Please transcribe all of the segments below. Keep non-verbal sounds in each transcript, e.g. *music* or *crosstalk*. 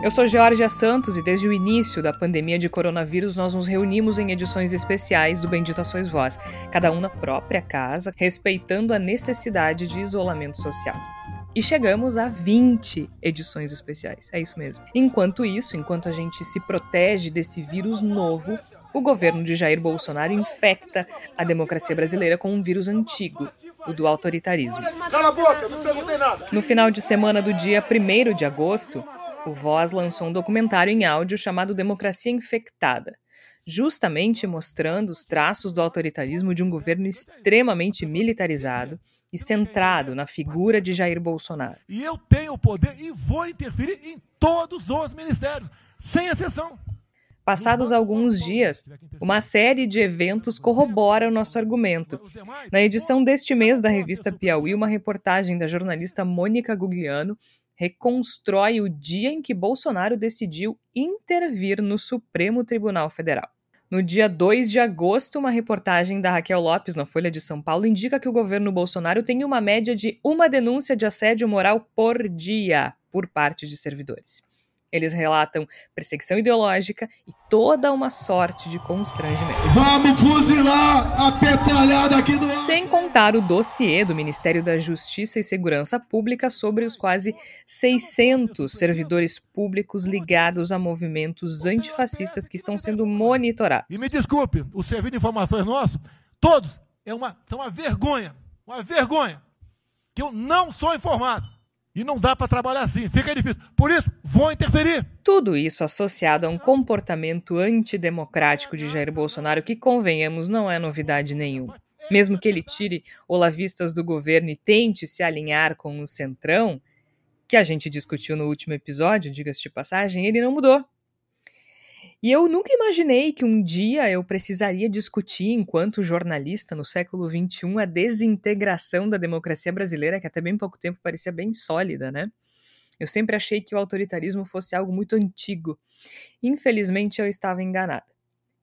Eu sou Georgia Santos e desde o início da pandemia de coronavírus nós nos reunimos em edições especiais do Bendita Sois Voz, cada um na própria casa, respeitando a necessidade de isolamento social. E chegamos a 20 edições especiais, é isso mesmo. Enquanto isso, enquanto a gente se protege desse vírus novo, o governo de Jair Bolsonaro infecta a democracia brasileira com um vírus antigo, o do autoritarismo. Cala a boca, não perguntei nada. No final de semana do dia 1 de agosto, o Voz lançou um documentário em áudio chamado Democracia Infectada, justamente mostrando os traços do autoritarismo de um governo extremamente militarizado e centrado na figura de Jair Bolsonaro. E eu tenho o poder e vou interferir em todos os ministérios, sem exceção. Passados alguns dias, uma série de eventos corrobora o nosso argumento. Na edição deste mês da revista Piauí, uma reportagem da jornalista Mônica Gugliano reconstrói o dia em que Bolsonaro decidiu intervir no Supremo Tribunal Federal. No dia 2 de agosto, uma reportagem da Raquel Lopes na Folha de São Paulo indica que o governo Bolsonaro tem uma média de uma denúncia de assédio moral por dia por parte de servidores. Eles relatam perseguição ideológica e toda uma sorte de constrangimento. Vamos fuzilar a petralhada aqui do. Sem contar o dossiê do Ministério da Justiça e Segurança Pública sobre os quase 600 servidores públicos ligados a movimentos antifascistas que estão sendo monitorados. E me desculpe, o serviço de informações nosso, todos, é uma, são uma vergonha, uma vergonha, que eu não sou informado. E não dá para trabalhar assim, fica difícil. Por isso, vou interferir. Tudo isso associado a um comportamento antidemocrático de Jair Bolsonaro, que, convenhamos, não é novidade nenhuma. Mesmo que ele tire olavistas do governo e tente se alinhar com o Centrão, que a gente discutiu no último episódio, diga-se de passagem, ele não mudou. E eu nunca imaginei que um dia eu precisaria discutir, enquanto jornalista no século XXI, a desintegração da democracia brasileira, que até bem pouco tempo parecia bem sólida, né? Eu sempre achei que o autoritarismo fosse algo muito antigo. Infelizmente, eu estava enganada.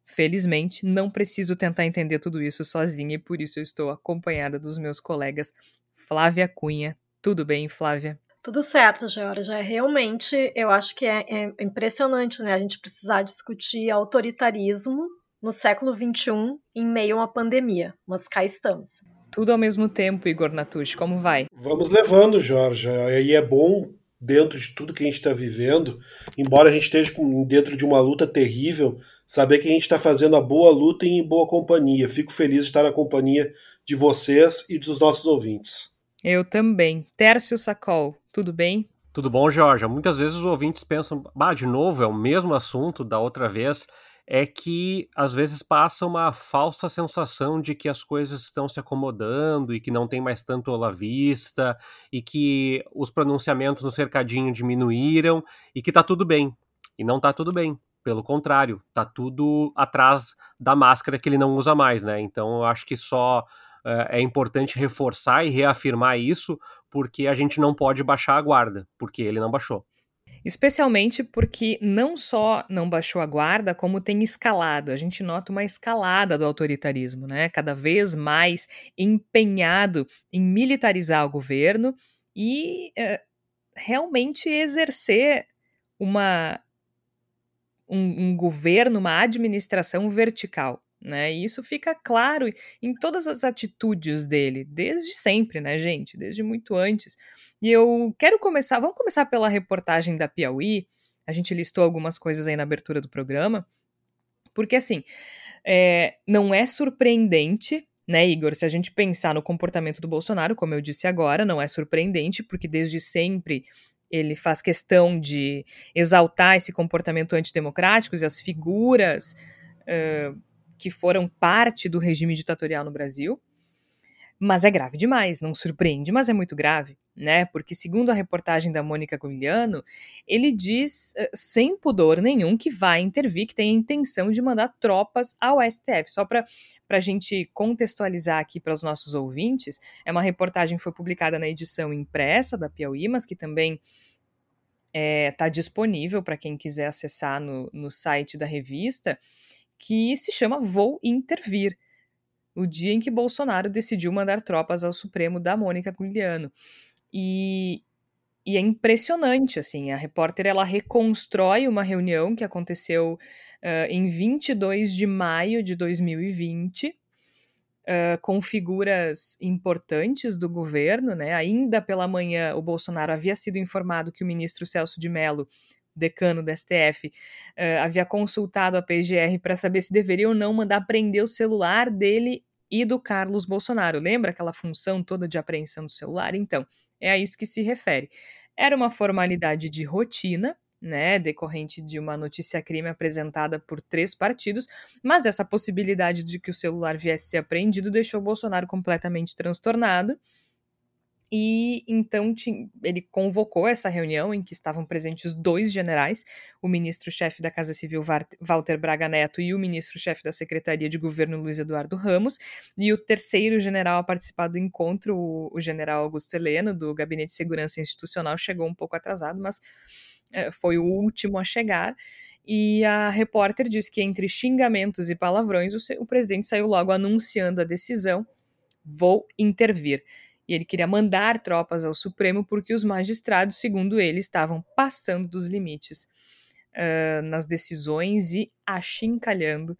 Felizmente, não preciso tentar entender tudo isso sozinha e por isso eu estou acompanhada dos meus colegas Flávia Cunha. Tudo bem, Flávia? Tudo certo, Georgia. Realmente, eu acho que é, é, impressionante né, a gente precisar discutir autoritarismo no século XXI em meio a uma pandemia, mas cá estamos. Tudo ao mesmo tempo, Igor Natucci, como vai? Vamos levando, Jorge. E é bom, dentro de tudo que a gente está vivendo, embora a gente esteja dentro de uma luta terrível, saber que a gente está fazendo a boa luta em boa companhia. Fico feliz de estar na companhia de vocês e dos nossos ouvintes. Eu também. Tércio Sacol, tudo bem? Tudo bom, Jorge? Muitas vezes os ouvintes pensam, bah, de novo, é o mesmo assunto da outra vez. É que às vezes passa uma falsa sensação de que as coisas estão se acomodando e que não tem mais tanto olavista e que os pronunciamentos no cercadinho diminuíram e que tá tudo bem. E não tá tudo bem. Pelo contrário, tá tudo atrás da máscara que ele não usa mais, né? Então eu acho que só é importante reforçar e reafirmar isso, porque a gente não pode baixar a guarda, porque ele não baixou. Especialmente porque não só não baixou a guarda, como tem escalado. A gente nota uma escalada do autoritarismo, né? Cada vez mais empenhado em militarizar o governo e é, realmente exercer uma um, um governo, uma administração vertical né? E isso fica claro em todas as atitudes dele, desde sempre, né, gente? Desde muito antes. E eu quero começar, vamos começar pela reportagem da Piauí. A gente listou algumas coisas aí na abertura do programa, porque assim, é, não é surpreendente né, Igor? Se a gente pensar no comportamento do Bolsonaro, como eu disse agora, não é surpreendente, porque desde sempre ele faz questão de exaltar esse comportamento antidemocrático e as figuras uh, que foram parte do regime ditatorial no Brasil. Mas é grave demais, não surpreende, mas é muito grave, né? Porque, segundo a reportagem da Mônica Gugliano, ele diz uh, sem pudor nenhum que vai intervir, que tem a intenção de mandar tropas ao STF. Só para a gente contextualizar aqui para os nossos ouvintes, é uma reportagem que foi publicada na edição impressa da Piauí, mas que também está é, tá disponível para quem quiser acessar no, no site da revista, que se chama Vou Intervir o dia em que Bolsonaro decidiu mandar tropas ao Supremo da Mônica Gugliano. E, e é impressionante, assim, a repórter ela reconstrói uma reunião que aconteceu uh, em 22 de maio de 2020, uh, com figuras importantes do governo, né? Ainda pela manhã, o Bolsonaro havia sido informado que o ministro Celso de Mello decano do STF, uh, havia consultado a PGR para saber se deveria ou não mandar prender o celular dele e do Carlos Bolsonaro. Lembra aquela função toda de apreensão do celular? Então, é a isso que se refere. Era uma formalidade de rotina, né, decorrente de uma notícia-crime apresentada por três partidos, mas essa possibilidade de que o celular viesse a ser apreendido deixou Bolsonaro completamente transtornado e então ele convocou essa reunião em que estavam presentes dois generais, o ministro-chefe da Casa Civil Walter Braga Neto e o ministro-chefe da Secretaria de Governo Luiz Eduardo Ramos, e o terceiro general a participar do encontro, o, general Augusto Heleno, do Gabinete de Segurança Institucional, chegou um pouco atrasado, mas é, foi o último a chegar. E a repórter disse que entre xingamentos e palavrões, o, o presidente saiu logo anunciando a decisão: vou intervir e ele queria mandar tropas ao Supremo porque os magistrados, segundo ele, estavam passando dos limites uh, nas decisões e achincalhando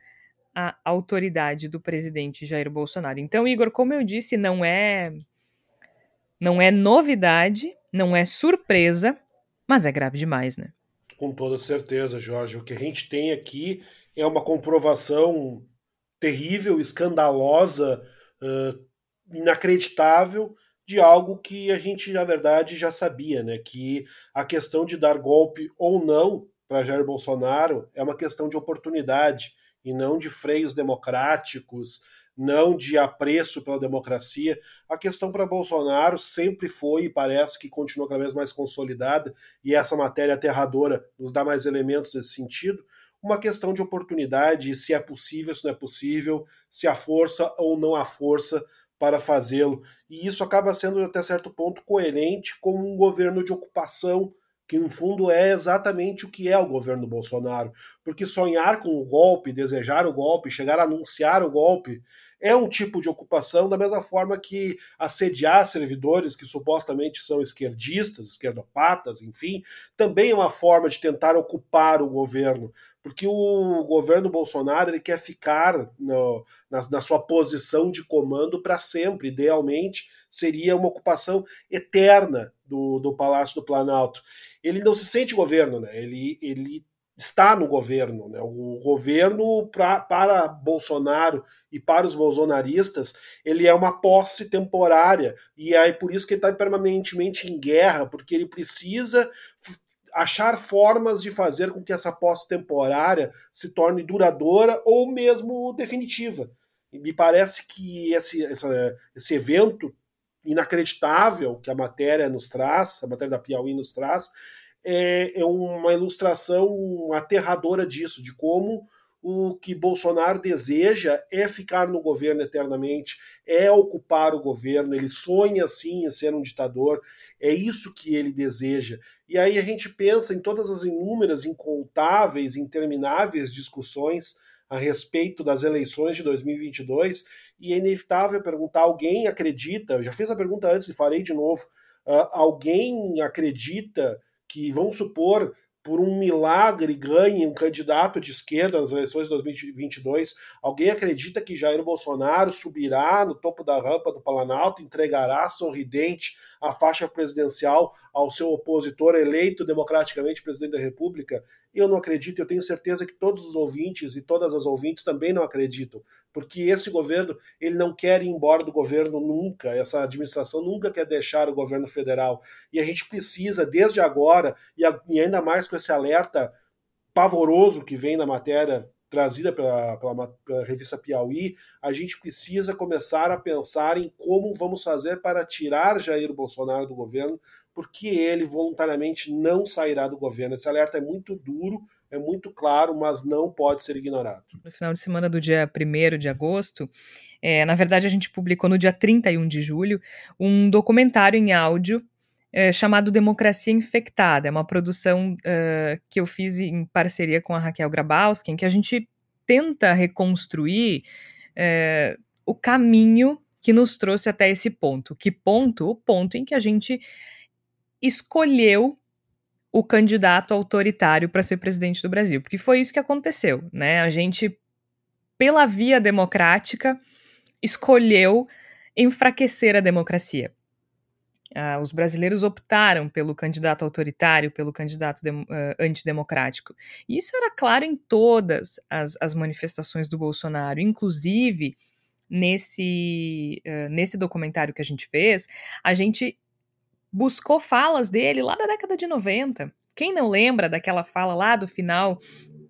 a autoridade do presidente Jair Bolsonaro. Então, Igor, como eu disse, não é não é novidade, não é surpresa, mas é grave demais, né? Com toda certeza, Jorge. O que a gente tem aqui é uma comprovação terrível, escandalosa, uh, inacreditável de algo que a gente, na verdade, já sabia, né? Que a questão de dar golpe ou não para Jair Bolsonaro é uma questão de oportunidade e não de freios democráticos, não de apreço pela democracia. A questão para Bolsonaro sempre foi e parece que continua cada vez mais consolidada, e essa matéria aterradora nos dá mais elementos nesse sentido. Uma questão de oportunidade, se é possível, se não é possível, se há força ou não há força para fazê-lo. E isso acaba sendo, até certo ponto, coerente com um governo de ocupação, que no fundo é exatamente o que é o governo Bolsonaro. Porque sonhar com o golpe, desejar o golpe, chegar a anunciar o golpe, é um tipo de ocupação, da mesma forma que assediar servidores que supostamente são esquerdistas, esquerdopatas, enfim, também é uma forma de tentar ocupar o governo porque o governo Bolsonaro ele quer ficar no, na, na, sua posição de comando para sempre. Idealmente, seria uma ocupação eterna do, do Palácio do Planalto. Ele não se sente governo, né? ele, ele está no governo. Né? O governo, pra, para Bolsonaro e para os bolsonaristas, ele é uma posse temporária. E é por isso que ele está permanentemente em guerra, porque ele precisa achar formas de fazer com que essa posse temporária se torne duradoura ou mesmo definitiva. E me parece que esse, essa, esse evento inacreditável que a matéria nos traz, a matéria da Piauí nos traz, é, é uma ilustração aterradora disso, de como o que Bolsonaro deseja é ficar no governo eternamente, é ocupar o governo, ele sonha sim em ser um ditador, é isso que ele deseja. E aí a gente pensa em todas as inúmeras, incontáveis, intermináveis discussões a respeito das eleições de 2022 e é inevitável perguntar: alguém acredita? Já fiz a pergunta antes e farei de novo. Uh, alguém acredita que, vamos supor, por um milagre ganhe um candidato de esquerda nas eleições de 2022? Alguém acredita que Jair Bolsonaro subirá no topo da rampa do Planalto, entregará sorridente a faixa presidencial ao seu opositor eleito democraticamente presidente da República? Eu não acredito, eu tenho certeza que todos os ouvintes e todas as ouvintes também não acreditam, porque esse governo, ele não quer ir embora do governo nunca, essa administração nunca quer deixar o governo federal. E a gente precisa, desde agora, e ainda mais com esse alerta pavoroso que vem na matéria trazida pela, pela, pela, revista Piauí, a gente precisa começar a pensar em como vamos fazer para tirar Jair Bolsonaro do governo, porque ele voluntariamente não sairá do governo. Esse alerta é muito duro, é muito claro, mas não pode ser ignorado. No final de semana do dia 1 de agosto, é, na verdade a gente publicou no dia 31 de julho um documentário em áudio é, chamado Democracia Infectada. É uma produção uh, que eu fiz em parceria com a Raquel Grabowski, em que a gente tenta reconstruir o caminho que nos trouxe até esse ponto. Que ponto? O ponto em que a gente escolheu o candidato autoritário para ser presidente do Brasil, porque foi isso que aconteceu, né? A gente, pela via democrática, escolheu enfraquecer a democracia. Uh, os brasileiros optaram pelo candidato autoritário, pelo candidato de, uh, antidemocrático. E isso era claro em todas as, as manifestações do Bolsonaro, inclusive nesse, uh, nesse documentário que a gente fez, a gente buscou falas dele lá da década de 90. Quem não lembra daquela fala lá do final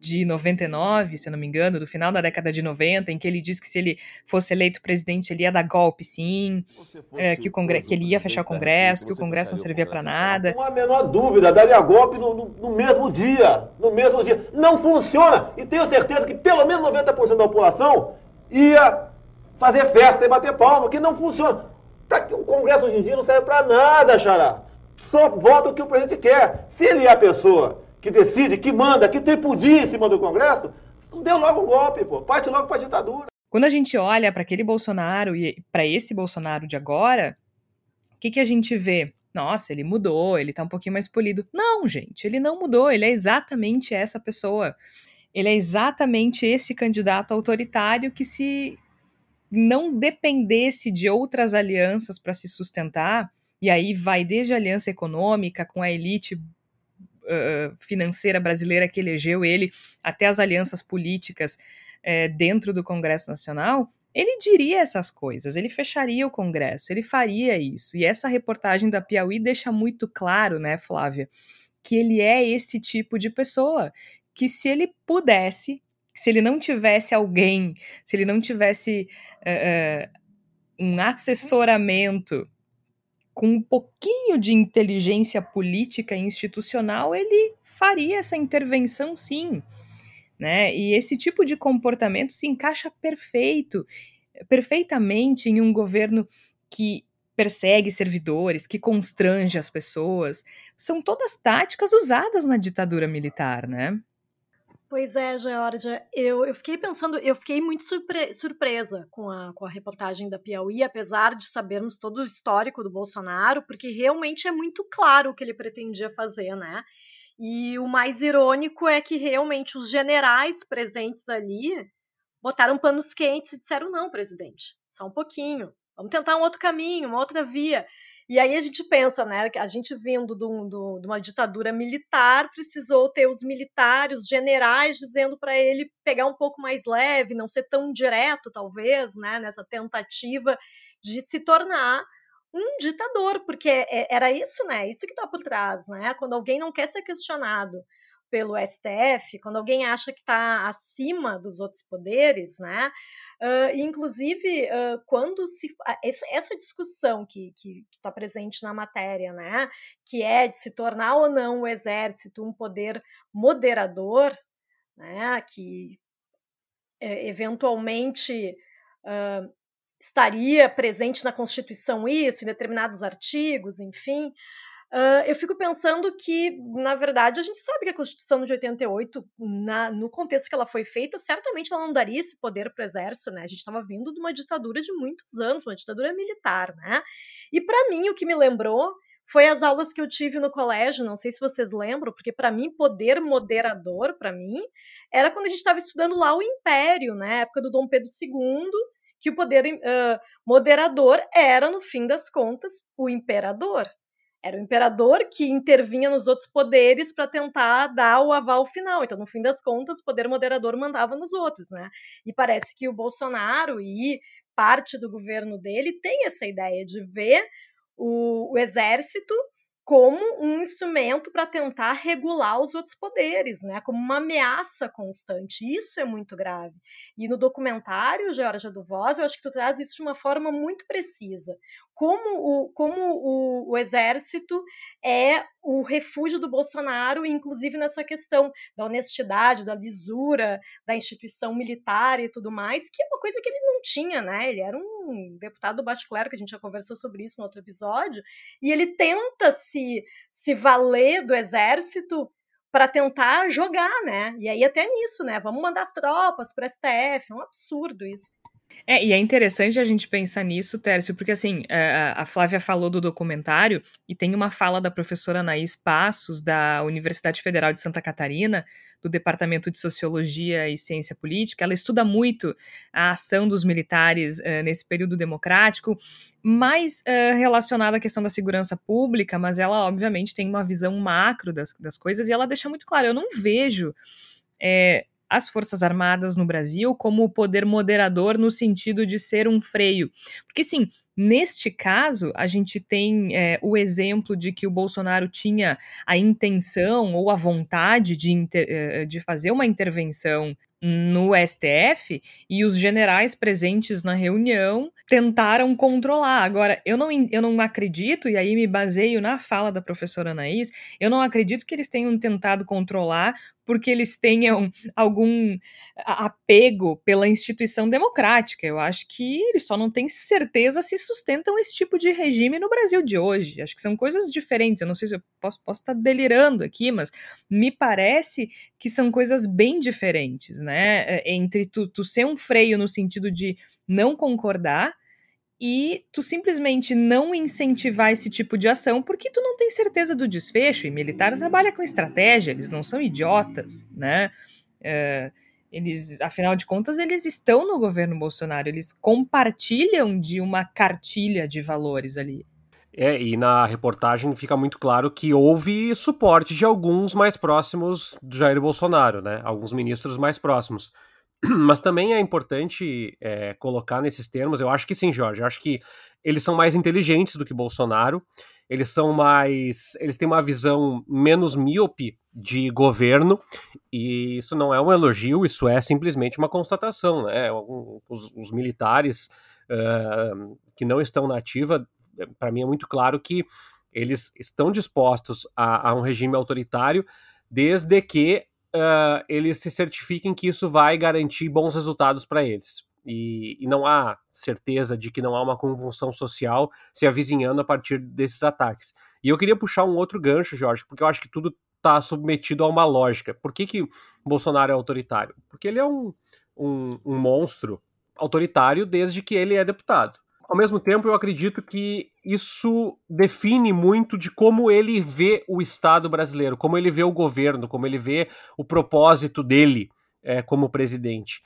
de 99, se eu não me engano, do final da década de 90, em que ele disse que se ele fosse eleito presidente, ele ia dar golpe sim, é, que, o congre que ele ia fechar o Congresso, que o Congresso não servia para nada. Não há a menor dúvida, daria golpe no, no, no, mesmo dia, no mesmo dia. Não funciona, e tenho certeza que pelo menos 90% da população ia fazer festa e bater palma, que não funciona. Pra, o Congresso hoje em dia não serve para nada, Xará. Só vota o que o presidente quer. Se ele é a pessoa que decide, que manda, que tripudia em cima do Congresso, deu logo um golpe, pô. Parte logo para a ditadura. Quando a gente olha para aquele Bolsonaro e para esse Bolsonaro de agora, o que, que a gente vê? Nossa, ele mudou, ele tá um pouquinho mais polido. Não, gente, ele não mudou, ele é exatamente essa pessoa. Ele é exatamente esse candidato autoritário que se não dependesse de outras alianças para se sustentar, e aí vai desde a aliança econômica com a elite uh, financeira brasileira que elegeu ele, até as alianças políticas uh, dentro do Congresso Nacional, ele diria essas coisas, ele fecharia o Congresso, ele faria isso. E essa reportagem da Piauí deixa muito claro, né, Flávia, que ele é esse tipo de pessoa que se ele pudesse, se ele não tivesse alguém, se ele não tivesse uh, um assessoramento com um pouquinho de inteligência política e institucional, ele faria essa intervenção sim. Né? E esse tipo de comportamento se encaixa perfeito, perfeitamente em um governo que persegue servidores, que constrange as pessoas. São todas táticas usadas na ditadura militar, né? Pois é, Georgia, eu, eu fiquei pensando, eu fiquei muito surpre surpresa com a, com a reportagem da Piauí, apesar de sabermos todo o histórico do Bolsonaro, porque realmente é muito claro o que ele pretendia fazer, né? E o mais irônico é que realmente os generais presentes ali botaram panos quentes e disseram: não, presidente, só um pouquinho, vamos tentar um outro caminho, uma outra via. E aí a gente pensa, né, a gente vindo do, do, de uma ditadura militar, precisou ter os militares, generais, dizendo para ele pegar um pouco mais leve, não ser tão direto, talvez, né, nessa tentativa de se tornar um ditador, porque é, era isso, né, isso que está por trás, né, quando alguém não quer ser questionado pelo STF, quando alguém acha que está acima dos outros poderes, né, Uh, inclusive, uh, quando se. Essa, discussão que está presente na matéria, né, que é de se tornar ou não o exército um poder moderador, né, que é, eventualmente uh, estaria presente na Constituição isso, em determinados artigos, enfim. Uh, eu fico pensando que, na verdade, a gente sabe que a Constituição de 88, na, no contexto que ela foi feita, certamente ela não daria esse poder para o exército, né? A gente estava vindo de uma ditadura de muitos anos, uma ditadura militar, né? E para mim, o que me lembrou foi as aulas que eu tive no colégio, não sei se vocês lembram, porque para mim, poder moderador, para mim, era quando a gente estava estudando lá o Império, né? época do Dom Pedro II, que o poder uh, moderador era, no fim das contas, o imperador. Era o imperador que intervinha nos outros poderes para tentar dar o aval final. Então, no fim das contas, o poder moderador mandava nos outros, né? E parece que o Bolsonaro e parte do governo dele tem essa ideia de ver o, o exército como um instrumento para tentar regular os outros poderes, né? Como uma ameaça constante. Isso é muito grave. E no documentário, Georgia do Voz, eu acho que tu traz isso de uma forma muito precisa. Como o, como o, o exército é o refúgio do Bolsonaro, inclusive nessa questão da honestidade, da lisura, da instituição militar e tudo mais, que é uma coisa que ele não tinha, né? Ele era um deputado do Baixo Clero, que a gente já conversou sobre isso no outro episódio, e ele tenta se, se valer do exército para tentar jogar, né? E aí até nisso, né? Vamos mandar as tropas para STF, é um absurdo isso. É, e é interessante a gente pensar nisso, Tércio, porque assim, a Flávia falou do documentário e tem uma fala da professora Anaís Passos, da Universidade Federal de Santa Catarina, do Departamento de Sociologia e Ciência Política. Ela estuda muito a ação dos militares uh, nesse período democrático, mais uh, relacionada à questão da segurança pública, mas ela, obviamente, tem uma visão macro das, das coisas e ela deixa muito claro: eu não vejo. É, as Forças Armadas no Brasil como o poder moderador no sentido de ser um freio. Porque, sim, Neste caso, a gente tem é, o exemplo de que o Bolsonaro tinha a intenção ou a vontade de, inter, eh, de fazer uma intervenção no STF e os generais presentes na reunião tentaram controlar. Agora, eu não, eu não acredito, e aí me baseio na fala da professora Anaís, eu não acredito que eles tenham tentado controlar porque eles tenham algum apego pela instituição democrática. Eu acho que eles só não têm certeza se sustentam esse tipo de regime no Brasil de hoje. Acho que são coisas diferentes. Eu não sei se eu posso, posso estar delirando aqui, mas me parece que são coisas bem diferentes, né? É, entre tu, tu ser um freio no sentido de não concordar e tu simplesmente não incentivar esse tipo de ação porque tu não tem certeza do desfecho. E militar trabalha com estratégia, eles não são idiotas, né? Uh, eles, afinal de contas, eles estão no governo Bolsonaro, eles compartilham de uma cartilha de valores ali. É, e na reportagem fica muito claro que houve suporte de alguns mais próximos do Jair Bolsonaro, né? Alguns ministros mais próximos. *clears throat* Mas também é importante é, colocar nesses termos, eu acho que sim, Jorge, eu acho que eles são mais inteligentes do que Bolsonaro, eles são mais. Eles têm uma visão menos míope de governo, e isso não é um elogio, isso é simplesmente uma constatação. Né? Os, os militares uh, que não estão na ativa, para mim é muito claro que eles estão dispostos a, a um regime autoritário desde que uh, eles se certifiquem que isso vai garantir bons resultados para eles e, e, não há certeza de que não há uma convulsão social se avizinhando a partir desses ataques. E eu queria puxar um outro gancho, Jorge, porque eu acho que tudo está submetido a uma lógica. Por que, que Bolsonaro é autoritário? Porque ele é um, um, um monstro autoritário desde que ele é deputado. Ao mesmo tempo, eu acredito que isso define muito de como ele vê o Estado brasileiro, como ele vê o governo, como ele vê o propósito dele é, como presidente.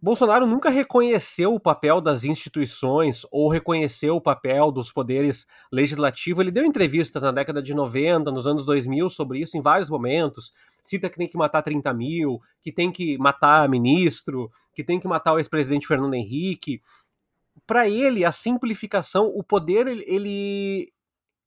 Bolsonaro nunca reconheceu o papel das instituições ou reconheceu o papel dos poderes legislativos. Ele deu entrevistas na década de 90, nos anos 2000, sobre isso em vários momentos. Cita que tem que matar 30 mil, que tem que matar ministro, que tem que matar o ex-presidente Fernando Henrique. Para ele, a simplificação, o poder, ele,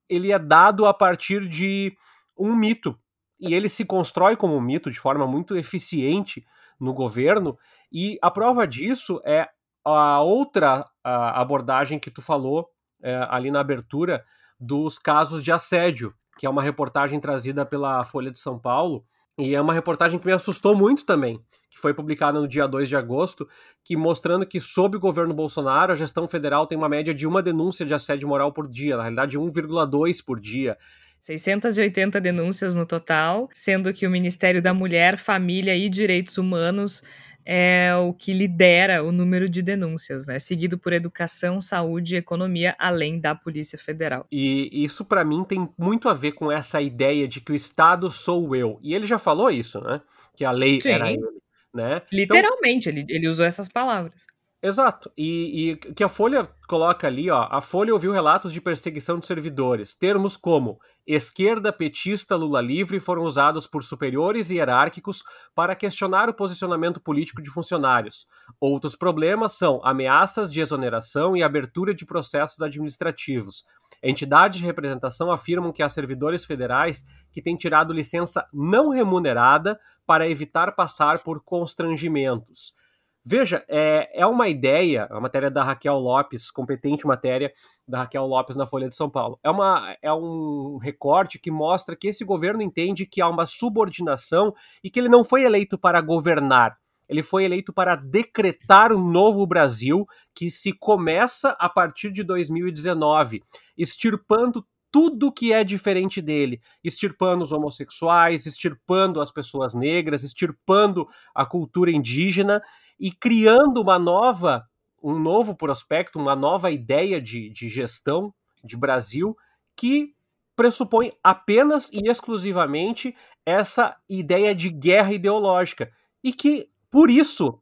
ele é dado a partir de um mito. E ele se constrói como um mito de forma muito eficiente no governo. E a prova disso é a outra a abordagem que tu falou é, ali na abertura dos casos de assédio, que é uma reportagem trazida pela Folha de São Paulo, e é uma reportagem que me assustou muito também, que foi publicada no dia 2 de agosto, que mostrando que sob o governo Bolsonaro, a gestão federal tem uma média de uma denúncia de assédio moral por dia, na realidade 1,2 por dia. 680 denúncias no total, sendo que o Ministério da Mulher, Família e Direitos Humanos é o que lidera o número de denúncias, né? Seguido por educação, saúde e economia, além da Polícia Federal. E isso para mim tem muito a ver com essa ideia de que o Estado sou eu. E ele já falou isso, né? Que a lei Sim. era ele, né? Literalmente, então, ele, ele usou essas palavras. Exato. E, e que a Folha coloca ali, ó, a Folha ouviu relatos de perseguição de servidores. Termos como esquerda, petista, Lula livre foram usados por superiores e hierárquicos para questionar o posicionamento político de funcionários. Outros problemas são ameaças de exoneração e abertura de processos administrativos. Entidades de representação afirmam que há servidores federais que têm tirado licença não remunerada para evitar passar por constrangimentos. Veja, é, é uma ideia, a matéria da Raquel Lopes, competente matéria da Raquel Lopes na Folha de São Paulo. É, uma, é um recorte que mostra que esse governo entende que há uma subordinação e que ele não foi eleito para governar. Ele foi eleito para decretar um novo Brasil que se começa a partir de 2019, extirpando tudo que é diferente dele, extirpando os homossexuais, extirpando as pessoas negras, extirpando a cultura indígena e criando uma nova, um novo prospecto, uma nova ideia de, de gestão de Brasil que pressupõe apenas e exclusivamente essa ideia de guerra ideológica. E que, por isso,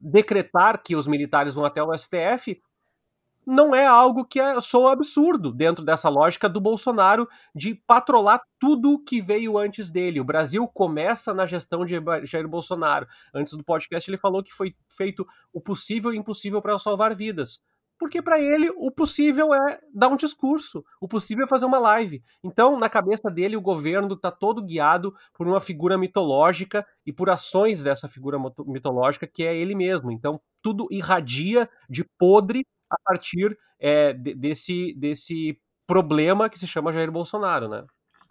decretar que os militares vão até o STF não é algo que é, soa absurdo dentro dessa lógica do Bolsonaro de patrolar tudo que veio antes dele. O Brasil começa na gestão de Jair Bolsonaro. Antes do podcast, ele falou que foi feito o possível e impossível para salvar vidas. Porque para ele o possível é dar um discurso, o possível é fazer uma live. Então, na cabeça dele, o governo está todo guiado por uma figura mitológica e por ações dessa figura mitológica que é ele mesmo. Então, tudo irradia de podre a partir é, desse, desse problema que se chama Jair Bolsonaro, né?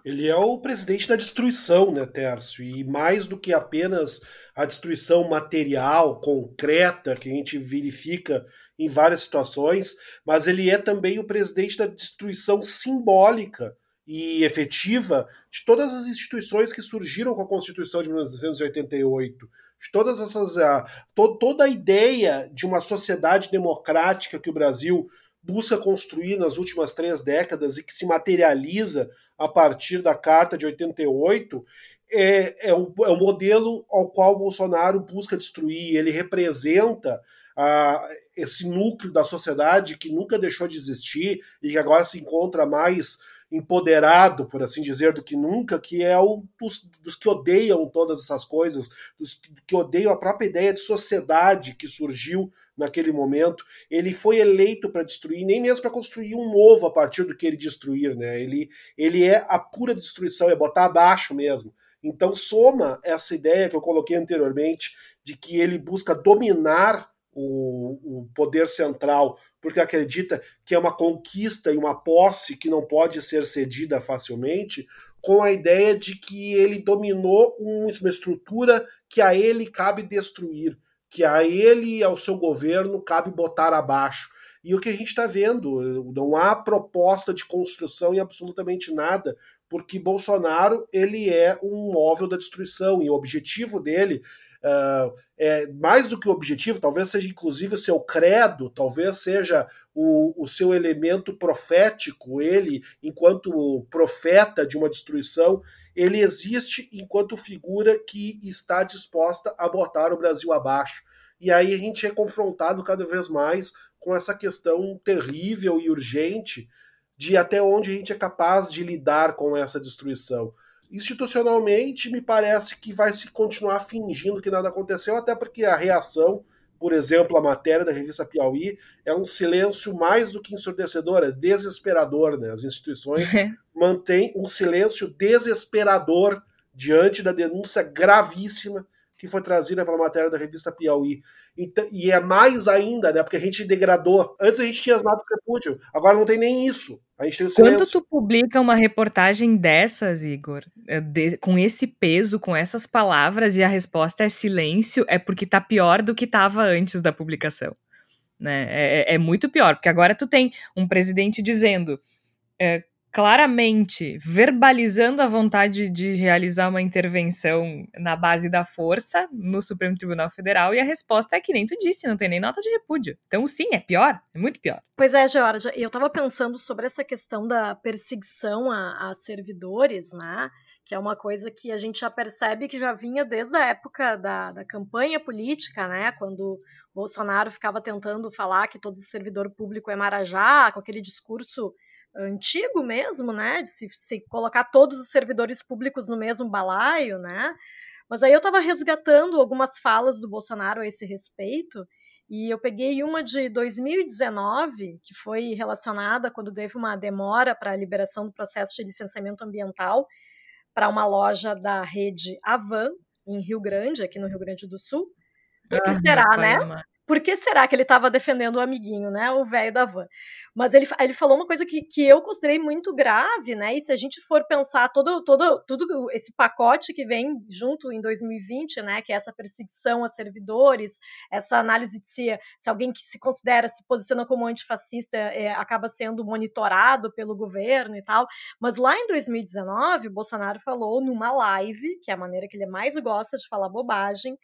Ele é o presidente da destruição, né, Tércio? E mais do que apenas a destruição material, concreta, que a gente verifica em várias situações, mas ele é também o presidente da destruição simbólica e efetiva de todas as instituições que surgiram com a Constituição de 1988 todas essas a, to, toda a ideia de uma sociedade democrática que o Brasil busca construir nas últimas três décadas e que se materializa a partir da Carta de 88 é, é, o, é o modelo ao qual Bolsonaro busca destruir. Ele representa a, esse núcleo da sociedade que nunca deixou de existir e que agora se encontra mais empoderado, por assim dizer, do que nunca, que é o dos, dos que odeiam todas essas coisas, dos que odeiam a própria ideia de sociedade que surgiu naquele momento. Ele foi eleito para destruir, nem mesmo para construir um novo a partir do que ele destruir, né? Ele, ele é a pura destruição, é botar abaixo mesmo. Então soma essa ideia que eu coloquei anteriormente de que ele busca dominar o, o, poder central, porque acredita que é uma conquista e uma posse que não pode ser cedida facilmente, com a ideia de que ele dominou uma estrutura que a ele cabe destruir, que a ele e ao seu governo cabe botar abaixo. E o que a gente está vendo, não há proposta de construção em absolutamente nada, porque Bolsonaro ele é um móvel da destruição e o objetivo dele Uh, é, mais do que o objetivo, talvez seja inclusive o seu credo, talvez seja o, o seu elemento profético, ele, enquanto profeta de uma destruição, ele existe enquanto figura que está disposta a botar o Brasil abaixo. E aí a gente é confrontado cada vez mais com essa questão terrível e urgente de até onde a gente é capaz de lidar com essa destruição. Institucionalmente, me parece que vai se continuar fingindo que nada aconteceu, até porque a reação, por exemplo, a matéria da revista Piauí, é um silêncio mais do que ensurdecedor, é desesperador. Né? As instituições é. mantêm um silêncio desesperador diante da denúncia gravíssima que foi trazida pela matéria da revista Piauí. Então, e é mais ainda, né? Porque a gente degradou. Antes a gente tinha as notas de repúdio, agora não tem nem isso. A gente tem o silêncio. Quando tu publica uma reportagem dessas, Igor, é, de, com esse peso, com essas palavras, e a resposta é silêncio, é porque tá pior do que estava antes da publicação. Né? É, é, é, muito pior, porque agora tu tem um presidente dizendo. É, claramente verbalizando a vontade de realizar uma intervenção na base da força no Supremo Tribunal Federal e a resposta é que nem tu disse, não tem nem nota de repúdio. Então, sim, é pior, é muito pior. Pois é, Georgia, eu estava pensando sobre essa questão da perseguição a, a, servidores, né? Que é uma coisa que a gente já percebe que já vinha desde a época da, da campanha política, né? Quando Bolsonaro ficava tentando falar que todo servidor público é marajá, com aquele discurso antigo mesmo, né? De se, se, colocar todos os servidores públicos no mesmo balaio, né? Mas aí eu estava resgatando algumas falas do Bolsonaro a esse respeito, e eu peguei uma de 2019, que foi relacionada quando teve uma demora para a liberação do processo de licenciamento ambiental para uma loja da rede Avan, em Rio Grande, aqui no Rio Grande do Sul. O que ah, será, né? Por que será que ele estava defendendo o amiguinho, né? O velho da van. Mas ele, ele falou uma coisa que, que eu considerei muito grave, né? E se a gente for pensar todo, todo, tudo esse pacote que vem junto em 2020, né? Que é essa perseguição a servidores, essa análise de se, se alguém que se considera, se posiciona como antifascista, é, acaba sendo monitorado pelo governo e tal. Mas lá em 2019, o Bolsonaro falou numa live, que é a maneira que ele mais gosta de falar bobagem,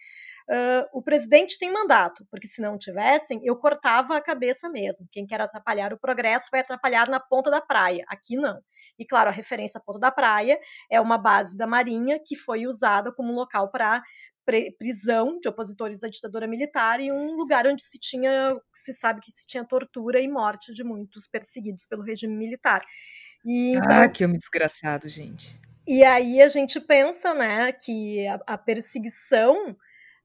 Uh, o presidente tem mandato, porque se não tivessem, eu cortava a cabeça mesmo. Quem quer atrapalhar o progresso vai atrapalhar na ponta da praia. Aqui não. E claro, a referência à ponta da praia é uma base da Marinha que foi usada como local para prisão de opositores da ditadura militar e um lugar onde se tinha, se sabe que se tinha tortura e morte de muitos perseguidos pelo regime militar. E, ah, que homem desgraçado, gente. E aí a gente pensa, né, que a, a perseguição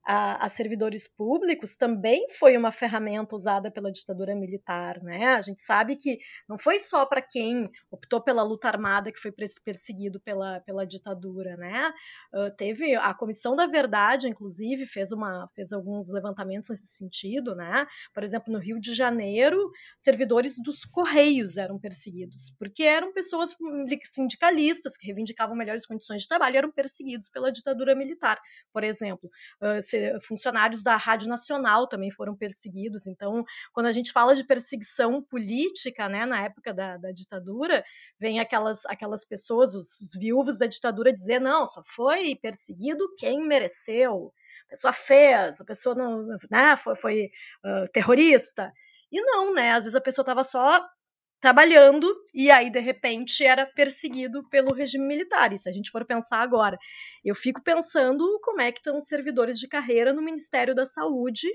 a, a, servidores públicos também foi uma ferramenta usada pela ditadura militar, né? A gente sabe que não foi só para quem optou pela luta armada que foi perseguido pela, pela ditadura, né? Uh, teve a Comissão da Verdade, inclusive, fez uma fez alguns levantamentos nesse sentido, né? Por exemplo, no Rio de Janeiro, servidores dos Correios eram perseguidos, porque eram pessoas sindicalistas que reivindicavam melhores condições de trabalho, eram perseguidos pela ditadura militar, por exemplo. Uh, funcionários da Rádio Nacional também foram perseguidos. Então, quando a gente fala de perseguição política, né, na época da, da ditadura, vem aquelas, aquelas pessoas, os, os viúvos da ditadura, dizer: não, só foi perseguido quem mereceu. A pessoa fez, a pessoa não, né, foi, foi uh, terrorista. E não, né? Às vezes a pessoa estava só trabalhando e aí de repente era perseguido pelo regime militar. E se a gente for pensar agora, eu fico pensando como é que estão os servidores de carreira no Ministério da Saúde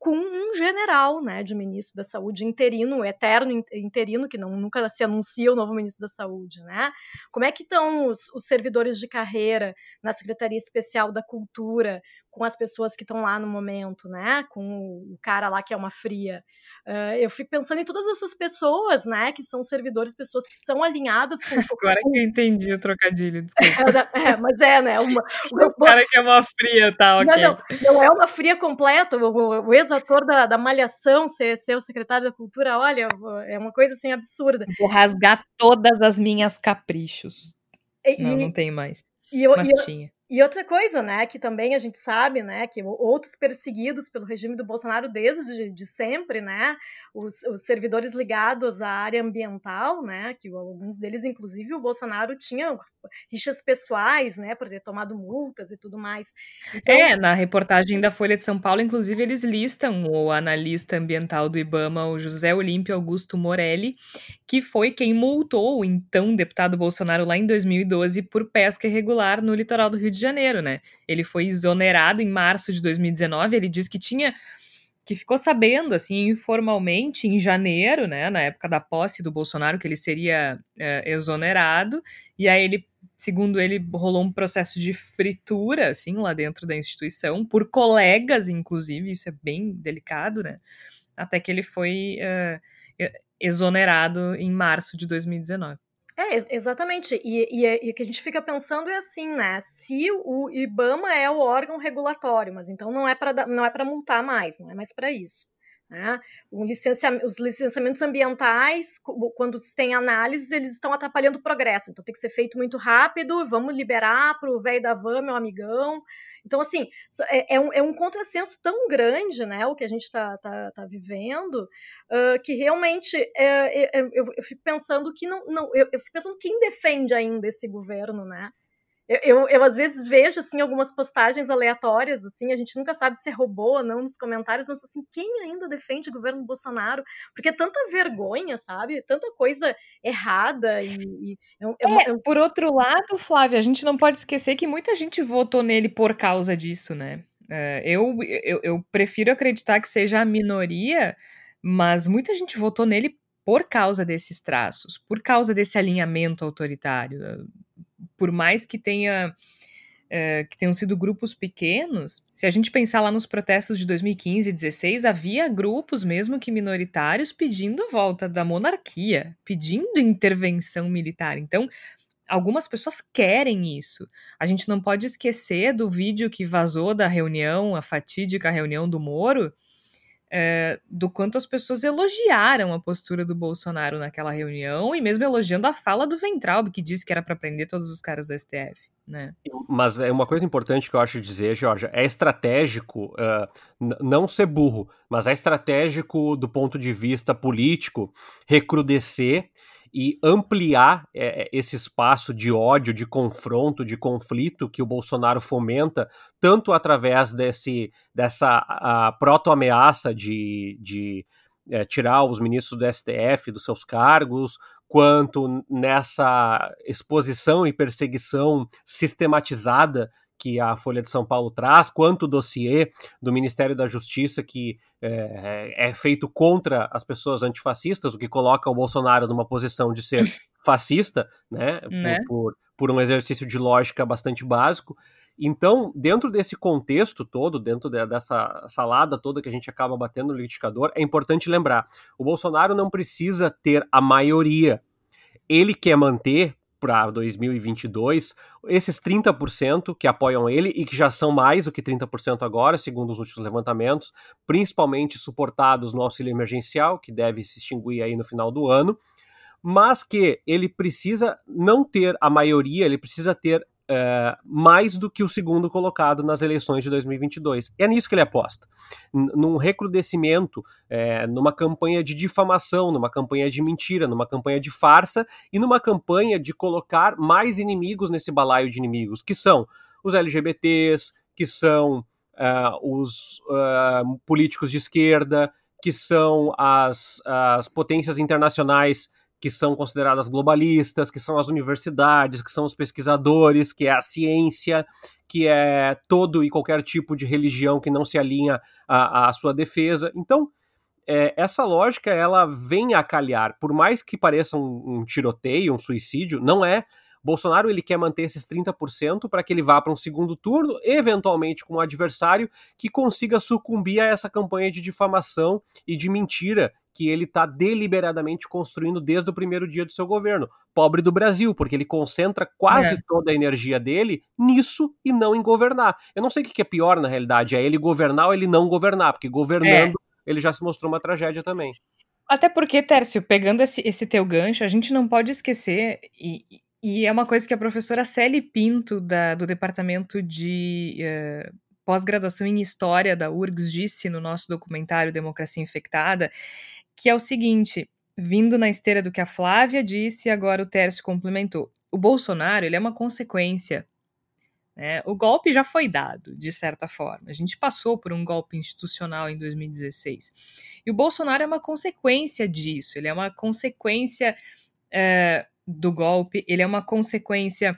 com um general, né, de ministro da Saúde interino, eterno interino, que não, nunca se anuncia o novo ministro da Saúde, né? Como é que estão os, os servidores de carreira na Secretaria Especial da Cultura, com as pessoas que estão lá no momento, né? Com o cara lá que é uma fria. Uh, eu fico pensando em todas essas pessoas, né, que são servidores, pessoas que são alinhadas com. *laughs* Agora que eu entendi o trocadilho, desculpa. É, mas é, né? Uma, *laughs* o cara que é uma fria, tá, ok. Não, não, não é uma fria completa. O, o ex-ator da, da Malhação ser, ser o secretário da Cultura, olha, é uma coisa assim absurda. Vou rasgar todas as minhas caprichos. E, não, não tem mais. E eu, mas e eu, tinha. E outra coisa, né, que também a gente sabe, né, que outros perseguidos pelo regime do Bolsonaro desde de sempre, né, os, os, servidores ligados à área ambiental, né, que alguns deles, inclusive, o Bolsonaro tinha rixas pessoais, né, por ter tomado multas e tudo mais. Então, é, na reportagem da Folha de São Paulo, inclusive, eles listam o analista ambiental do IBAMA, o José Olímpio Augusto Morelli, que foi quem multou o então deputado Bolsonaro lá em 2012 por pesca irregular no litoral do Rio de de Janeiro, né? Ele foi exonerado em março de 2019. Ele disse que tinha que ficou sabendo assim informalmente em janeiro, né, na época da posse do Bolsonaro, que ele seria é, exonerado. E aí ele, segundo ele, rolou um processo de fritura assim lá dentro da instituição por colegas, inclusive. Isso é bem delicado, né? Até que ele foi é, exonerado em março de 2019. É, exatamente. E, e, é, e, o que a gente fica pensando é assim, né? Se o IBAMA é o órgão regulatório, mas então não é para não é para multar mais, não é mais para isso. Né? Os licenciamentos ambientais, quando tem análises, eles estão atrapalhando o progresso. Então tem que ser feito muito rápido, vamos liberar para o velho da van, meu amigão. Então, assim, é, é, um, é um contrassenso tão grande, né, o que a gente está tá, tá vivendo, uh, que realmente é, é, eu, eu, fico pensando que não. não eu, eu fico pensando quem defende ainda esse governo, né? Eu, eu, eu, às vezes vejo assim algumas postagens aleatórias, assim, a gente nunca sabe se é robô ou não nos comentários, mas assim, quem ainda defende o governo Bolsonaro? Porque é tanta vergonha, sabe? Tanta coisa errada e. e é, é, por outro lado, Flávia, a gente não pode esquecer que muita gente votou nele por causa disso, né? Eu, eu, eu prefiro acreditar que seja a minoria, mas muita gente votou nele por causa desses traços, por causa desse alinhamento autoritário por mais que tenha uh, que tenham sido grupos pequenos, se a gente pensar lá nos protestos de 2015 e 2016, havia grupos, mesmo que minoritários, pedindo volta da monarquia, pedindo intervenção militar. Então, algumas pessoas querem isso. A gente não pode esquecer do vídeo que vazou da reunião, a fatídica reunião do Moro, é, do quanto as pessoas elogiaram a postura do Bolsonaro naquela reunião e mesmo elogiando a fala do Ventralb, que disse que era para prender todos os caras do STF. Né? Mas é uma coisa importante que eu acho dizer, Georgia, é estratégico uh, não ser burro, mas é estratégico do ponto de vista político recrudescer e ampliar é, é, esse espaço de ódio, de confronto, de conflito que o Bolsonaro fomenta, tanto através desse, dessa proto-ameaça de, de é, tirar os ministros do STF dos seus cargos, quanto nessa exposição e perseguição sistematizada que a Folha de São Paulo traz, quanto o dossiê do Ministério da Justiça que é, é, feito contra as pessoas antifascistas, o que coloca o Bolsonaro numa posição de ser *laughs* fascista, né, né? Por, por, por, um exercício de lógica bastante básico. Então, dentro desse contexto todo, dentro de, dessa salada toda que a gente acaba batendo no liquidificador, é importante lembrar: o Bolsonaro não precisa ter a maioria. Ele quer manter para 2022, esses 30% que apoiam ele e que já são mais do que 30% agora, segundo os últimos levantamentos, principalmente suportados no auxílio emergencial, que deve se extinguir aí no final do ano, mas que ele precisa não ter a maioria, ele precisa ter é, mais do que o segundo colocado nas eleições de 2022. É nisso que ele aposta. num recrudescimento, é, numa campanha de difamação, numa campanha de mentira, numa campanha de farsa e numa campanha de colocar mais inimigos nesse balaio de inimigos, que são os LGBTs, que são uh, os uh, políticos de esquerda, que são as, as potências internacionais que são consideradas globalistas, que são as universidades, que são os pesquisadores, que é a ciência, que é todo e qualquer tipo de religião que não se alinha à, sua defesa. Então, é, essa lógica ela vem a calhar, por mais que pareça um, um tiroteio, um suicídio, não é. Bolsonaro ele quer manter esses 30% para que ele vá para um segundo turno, eventualmente com um adversário que consiga sucumbir a essa campanha de difamação e de mentira que ele está deliberadamente construindo desde o primeiro dia do seu governo. Pobre do Brasil, porque ele concentra quase é. toda a energia dele nisso e não em governar. Eu não sei o que é pior na realidade, é ele governar ou ele não governar, porque governando é. ele já se mostrou uma tragédia também. Até porque, Tércio, pegando esse, esse teu gancho, a gente não pode esquecer, e, e é uma coisa que a professora Celi Pinto, da, do Departamento de uh, Pós-Graduação em História da URGS, disse no nosso documentário Democracia Infectada, que é o seguinte, vindo na esteira do que a Flávia disse e agora o Tércio complementou. O Bolsonaro ele é uma consequência. Né? O golpe já foi dado, de certa forma. A gente passou por um golpe institucional em 2016. E o Bolsonaro é uma consequência disso. Ele é uma consequência é, do golpe, ele é uma consequência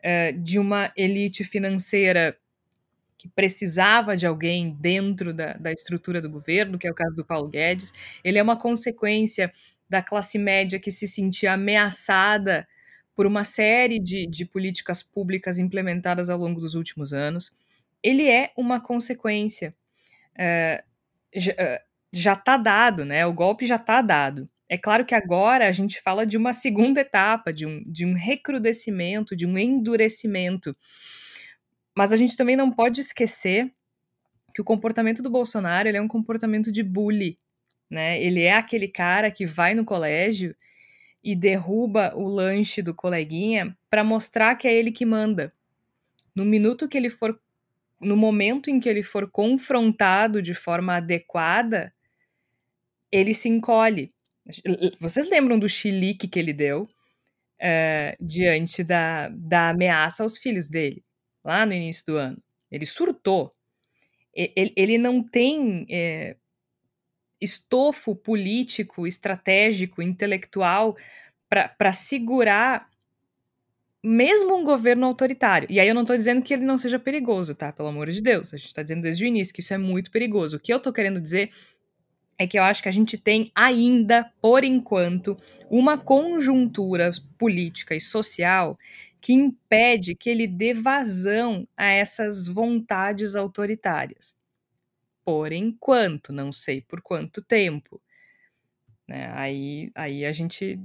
é, de uma elite financeira que precisava de alguém dentro da, da estrutura do governo, que é o caso do Paulo Guedes. Ele é uma consequência da classe média que se sentia ameaçada por uma série de, de políticas públicas implementadas ao longo dos últimos anos. Ele é uma consequência. Uh, já está dado, né? O golpe já está dado. É claro que agora a gente fala de uma segunda etapa, de um, de um recrudescimento, de um endurecimento. Mas a gente também não pode esquecer que o comportamento do Bolsonaro é um comportamento de bully. né? Ele é aquele cara que vai no colégio e derruba o lanche do coleguinha para mostrar que é ele que manda. No minuto que ele for no momento em que ele for confrontado de forma adequada, ele se encolhe. Vocês lembram do chilique que ele deu é, diante da, da ameaça aos filhos dele, lá no início do ano? Ele surtou. Ele, ele não tem é, estofo político, estratégico, intelectual para segurar mesmo um governo autoritário. E aí eu não estou dizendo que ele não seja perigoso, tá? Pelo amor de Deus. A gente está dizendo desde o início que isso é muito perigoso. O que eu estou querendo dizer é que eu acho que a gente tem ainda, por enquanto, uma conjuntura política e social que impede que ele dê vazão a essas vontades autoritárias. Por enquanto, não sei por quanto tempo. Né? Aí, aí a gente.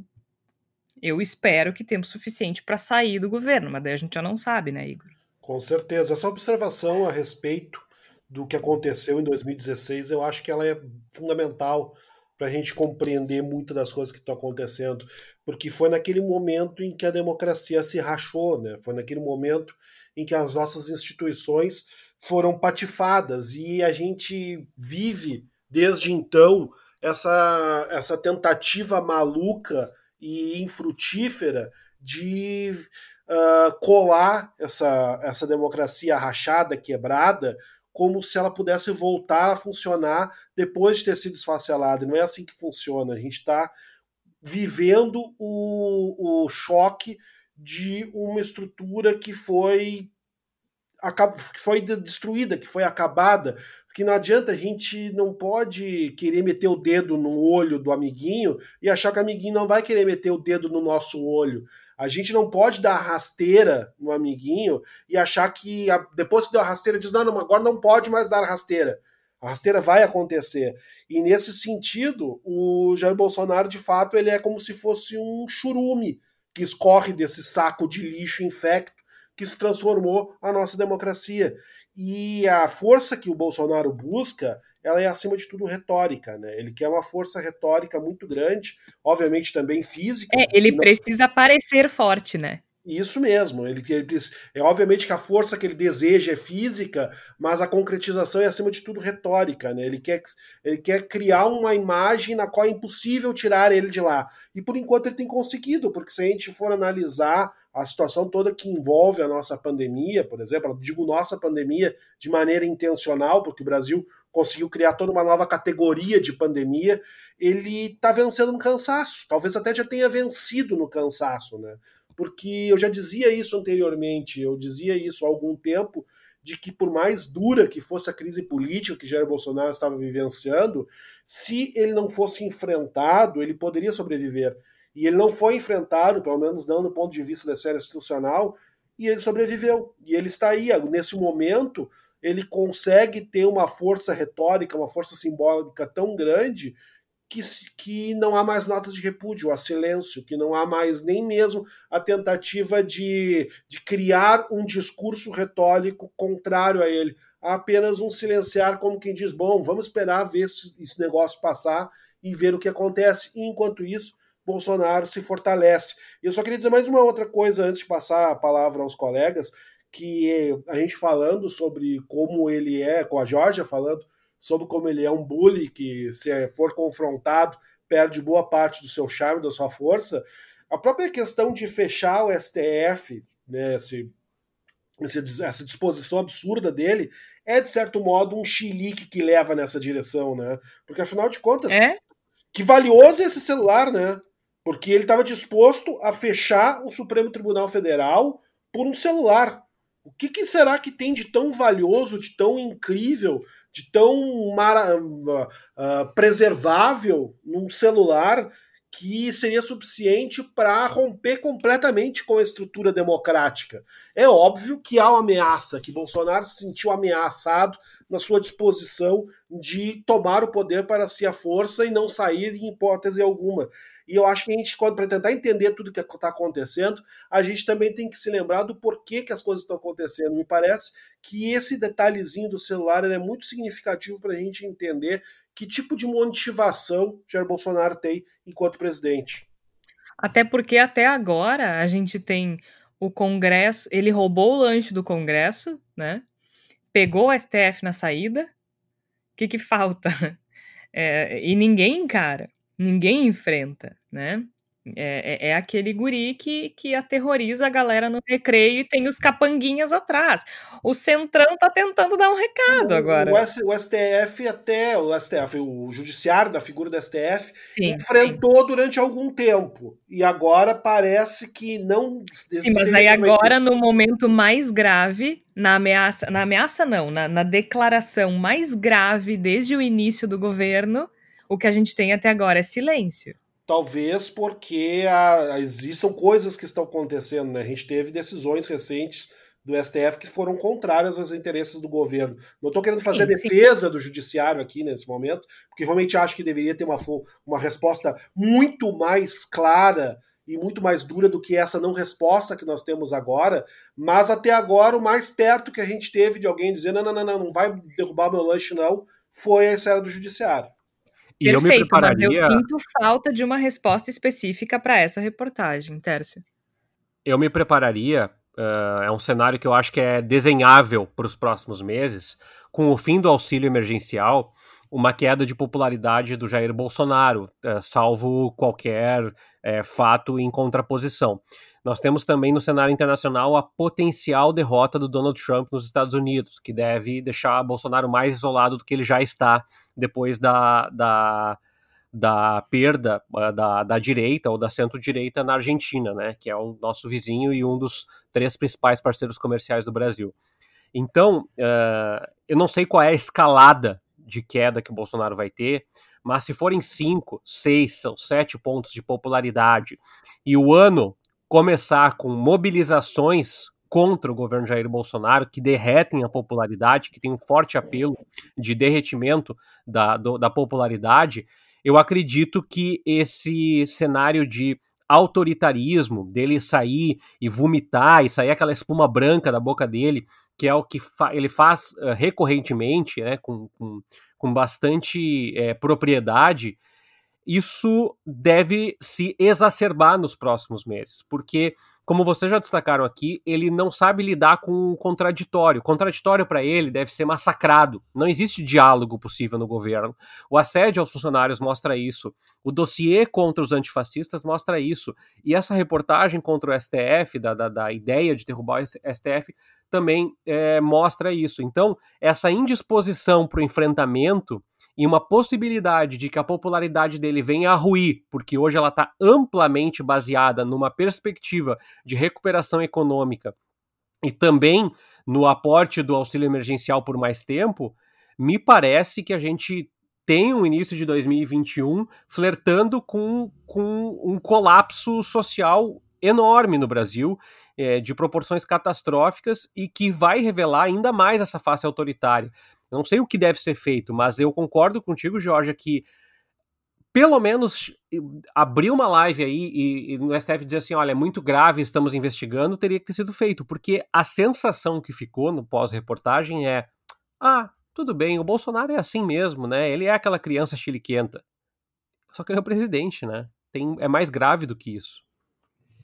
Eu espero que tempo suficiente para sair do governo, mas daí a gente já não sabe, né, Igor? Com certeza. Essa observação a respeito do que aconteceu em 2016, eu acho que ela é fundamental para a gente compreender muitas das coisas que estão acontecendo, porque foi naquele momento em que a democracia se rachou, né? Foi naquele momento em que as nossas instituições foram patifadas e a gente vive desde então essa, essa tentativa maluca e infrutífera de uh, colar essa, essa democracia rachada, quebrada, como se ela pudesse voltar a funcionar depois de ter sido esfacelada. Não é assim que funciona. A gente está vivendo o, o choque de uma estrutura que foi que foi destruída, que foi acabada, porque não adianta a gente não pode querer meter o dedo no olho do amiguinho e achar que o amiguinho não vai querer meter o dedo no nosso olho. A gente não pode dar rasteira no amiguinho e achar que depois que deu a rasteira diz não, não, agora não pode mais dar rasteira. A rasteira vai acontecer. E nesse sentido, o Jair Bolsonaro, de fato, ele é como se fosse um churume que escorre desse saco de lixo infecto que se transformou a nossa democracia. E a força que o Bolsonaro busca, ela é acima de tudo retórica, né? Ele quer uma força retórica muito grande, obviamente também física. É, ele precisa parecer forte, né? Isso mesmo. Ele, ele, é obviamente que a força que ele deseja é física, mas a concretização é acima de tudo retórica, né? Ele quer, ele quer criar uma imagem na qual é impossível tirar ele de lá. E por enquanto ele tem conseguido, porque se a gente for analisar a situação toda que envolve a nossa pandemia, por exemplo, digo nossa pandemia de maneira intencional, porque o Brasil conseguiu criar toda uma nova categoria de pandemia, ele está vencendo no cansaço. Talvez até já tenha vencido no cansaço, né? Porque eu já dizia isso anteriormente, eu dizia isso há algum tempo, de que por mais dura que fosse a crise política que Jair Bolsonaro estava vivenciando, se ele não fosse enfrentado, ele poderia sobreviver. E ele não foi enfrentado, pelo menos não do ponto de vista da esfera institucional, e ele sobreviveu. E ele está aí, nesse momento, ele consegue ter uma força retórica, uma força simbólica tão grande que, que não há mais notas de repúdio, há silêncio, que não há mais nem mesmo a tentativa de, de criar um discurso retórico contrário a ele. Há apenas um silenciar, como quem diz: bom, vamos esperar ver esse, esse negócio passar e ver o que acontece. E, enquanto isso, Bolsonaro se fortalece. Eu só queria dizer mais uma outra coisa antes de passar a palavra aos colegas, que a gente falando sobre como ele é, com a Georgia falando sobre como ele é um bully que, se for confrontado, perde boa parte do seu charme, da sua força. A própria questão de fechar o STF, né, esse, essa disposição absurda dele, é, de certo modo, um chilique que leva nessa direção, né? Porque, afinal de contas, é? que valioso é esse celular, né? Porque ele estava disposto a fechar o Supremo Tribunal Federal por um celular. O que, que, será que tem de tão valioso, de tão incrível, de tão mara, uh, preservável num celular que seria suficiente para romper completamente com a estrutura democrática. É óbvio que há uma ameaça, que Bolsonaro se sentiu ameaçado na sua disposição de tomar o poder para si a força e não sair em hipótese alguma. E eu acho que a gente, para tentar entender tudo que está acontecendo, a gente também tem que se lembrar do porquê que as coisas estão acontecendo. Me parece que esse detalhezinho do celular é muito significativo para a gente entender que tipo de motivação Jair Bolsonaro tem enquanto presidente. Até porque até agora a gente tem o Congresso, ele roubou o lanche do Congresso, né? Pegou o STF na saída. O que, que falta? *laughs* É, e ninguém encara, ninguém enfrenta, né? É, é, é, aquele guri que, que aterroriza a galera no recreio e tem os capanguinhas atrás. O Centrão tá tentando dar um recado o, agora. O, o, STF até, o STF, o judiciário da figura do STF, sim, enfrentou sim. durante algum tempo. E agora parece que não... Sim, mas aí agora, no momento mais grave, na ameaça, na ameaça não, na, na declaração mais grave desde o início do governo, o que a gente tem até agora é silêncio. Talvez porque a, existam coisas que estão acontecendo, né? A gente teve decisões recentes do STF que foram contrárias aos interesses do governo. Não estou querendo fazer sim, a defesa sim. do judiciário aqui nesse momento, porque realmente acho que deveria ter uma, uma resposta muito mais clara e muito mais dura do que essa não resposta que nós temos agora, mas até agora o mais perto que a gente teve de alguém dizer não, não, não, não, não vai derrubar meu lanche não, foi a esfera do judiciário. E Perfeito, eu me prepararia... mas eu sinto falta de uma resposta específica para essa reportagem, Tércio. Eu me prepararia, uh, é um cenário que eu acho que é desenhável para os próximos meses, com o fim do auxílio emergencial, uma queda de popularidade do Jair Bolsonaro, uh, salvo qualquer uh, fato em contraposição. Nós temos também no cenário internacional a potencial derrota do Donald Trump nos Estados Unidos, que deve deixar Bolsonaro mais isolado do que ele já está depois da, da, da perda uh, da, da direita ou da centro-direita na Argentina, né, que é o nosso vizinho e um dos três principais parceiros comerciais do Brasil. Então, uh, eu não sei qual é a escalada de queda que o Bolsonaro vai ter, mas se forem cinco, seis, são sete pontos de popularidade e o ano começar com mobilizações contra o governo Jair Bolsonaro, que derretem a popularidade, que tem um forte apelo de derretimento da, do, da popularidade, eu acredito que esse cenário de autoritarismo, dele sair e vomitar, e sair aquela espuma branca da boca dele, que é o que fa ele faz uh, recorrentemente, né, com, com, com bastante é, propriedade, isso deve se exacerbar nos próximos meses, porque, como vocês já destacaram aqui, ele não sabe lidar com o contraditório. O contraditório para ele deve ser massacrado. Não existe diálogo possível no governo. O assédio aos funcionários mostra isso. O dossiê contra os antifascistas mostra isso. E essa reportagem contra o STF, da, da, da ideia de derrubar o STF, também é, mostra isso. Então, essa indisposição para o enfrentamento e uma possibilidade de que a popularidade dele venha a ruir, porque hoje ela está amplamente baseada numa perspectiva de recuperação econômica e também no aporte do auxílio emergencial por mais tempo, me parece que a gente tem um início de 2021 flertando com, com um colapso social enorme no Brasil, é, de proporções catastróficas e que vai revelar ainda mais essa face autoritária. Não sei o que deve ser feito, mas eu concordo contigo, Georgia, que pelo menos abrir uma live aí e, e, no STF dizer assim, olha, é muito grave, estamos investigando, teria que ter sido feito, porque a sensação que ficou no pós-reportagem é, ah, tudo bem, o Bolsonaro é assim mesmo, né? Ele é aquela criança chiliquenta. Só que ele é o presidente, né? Tem, é mais grave do que isso.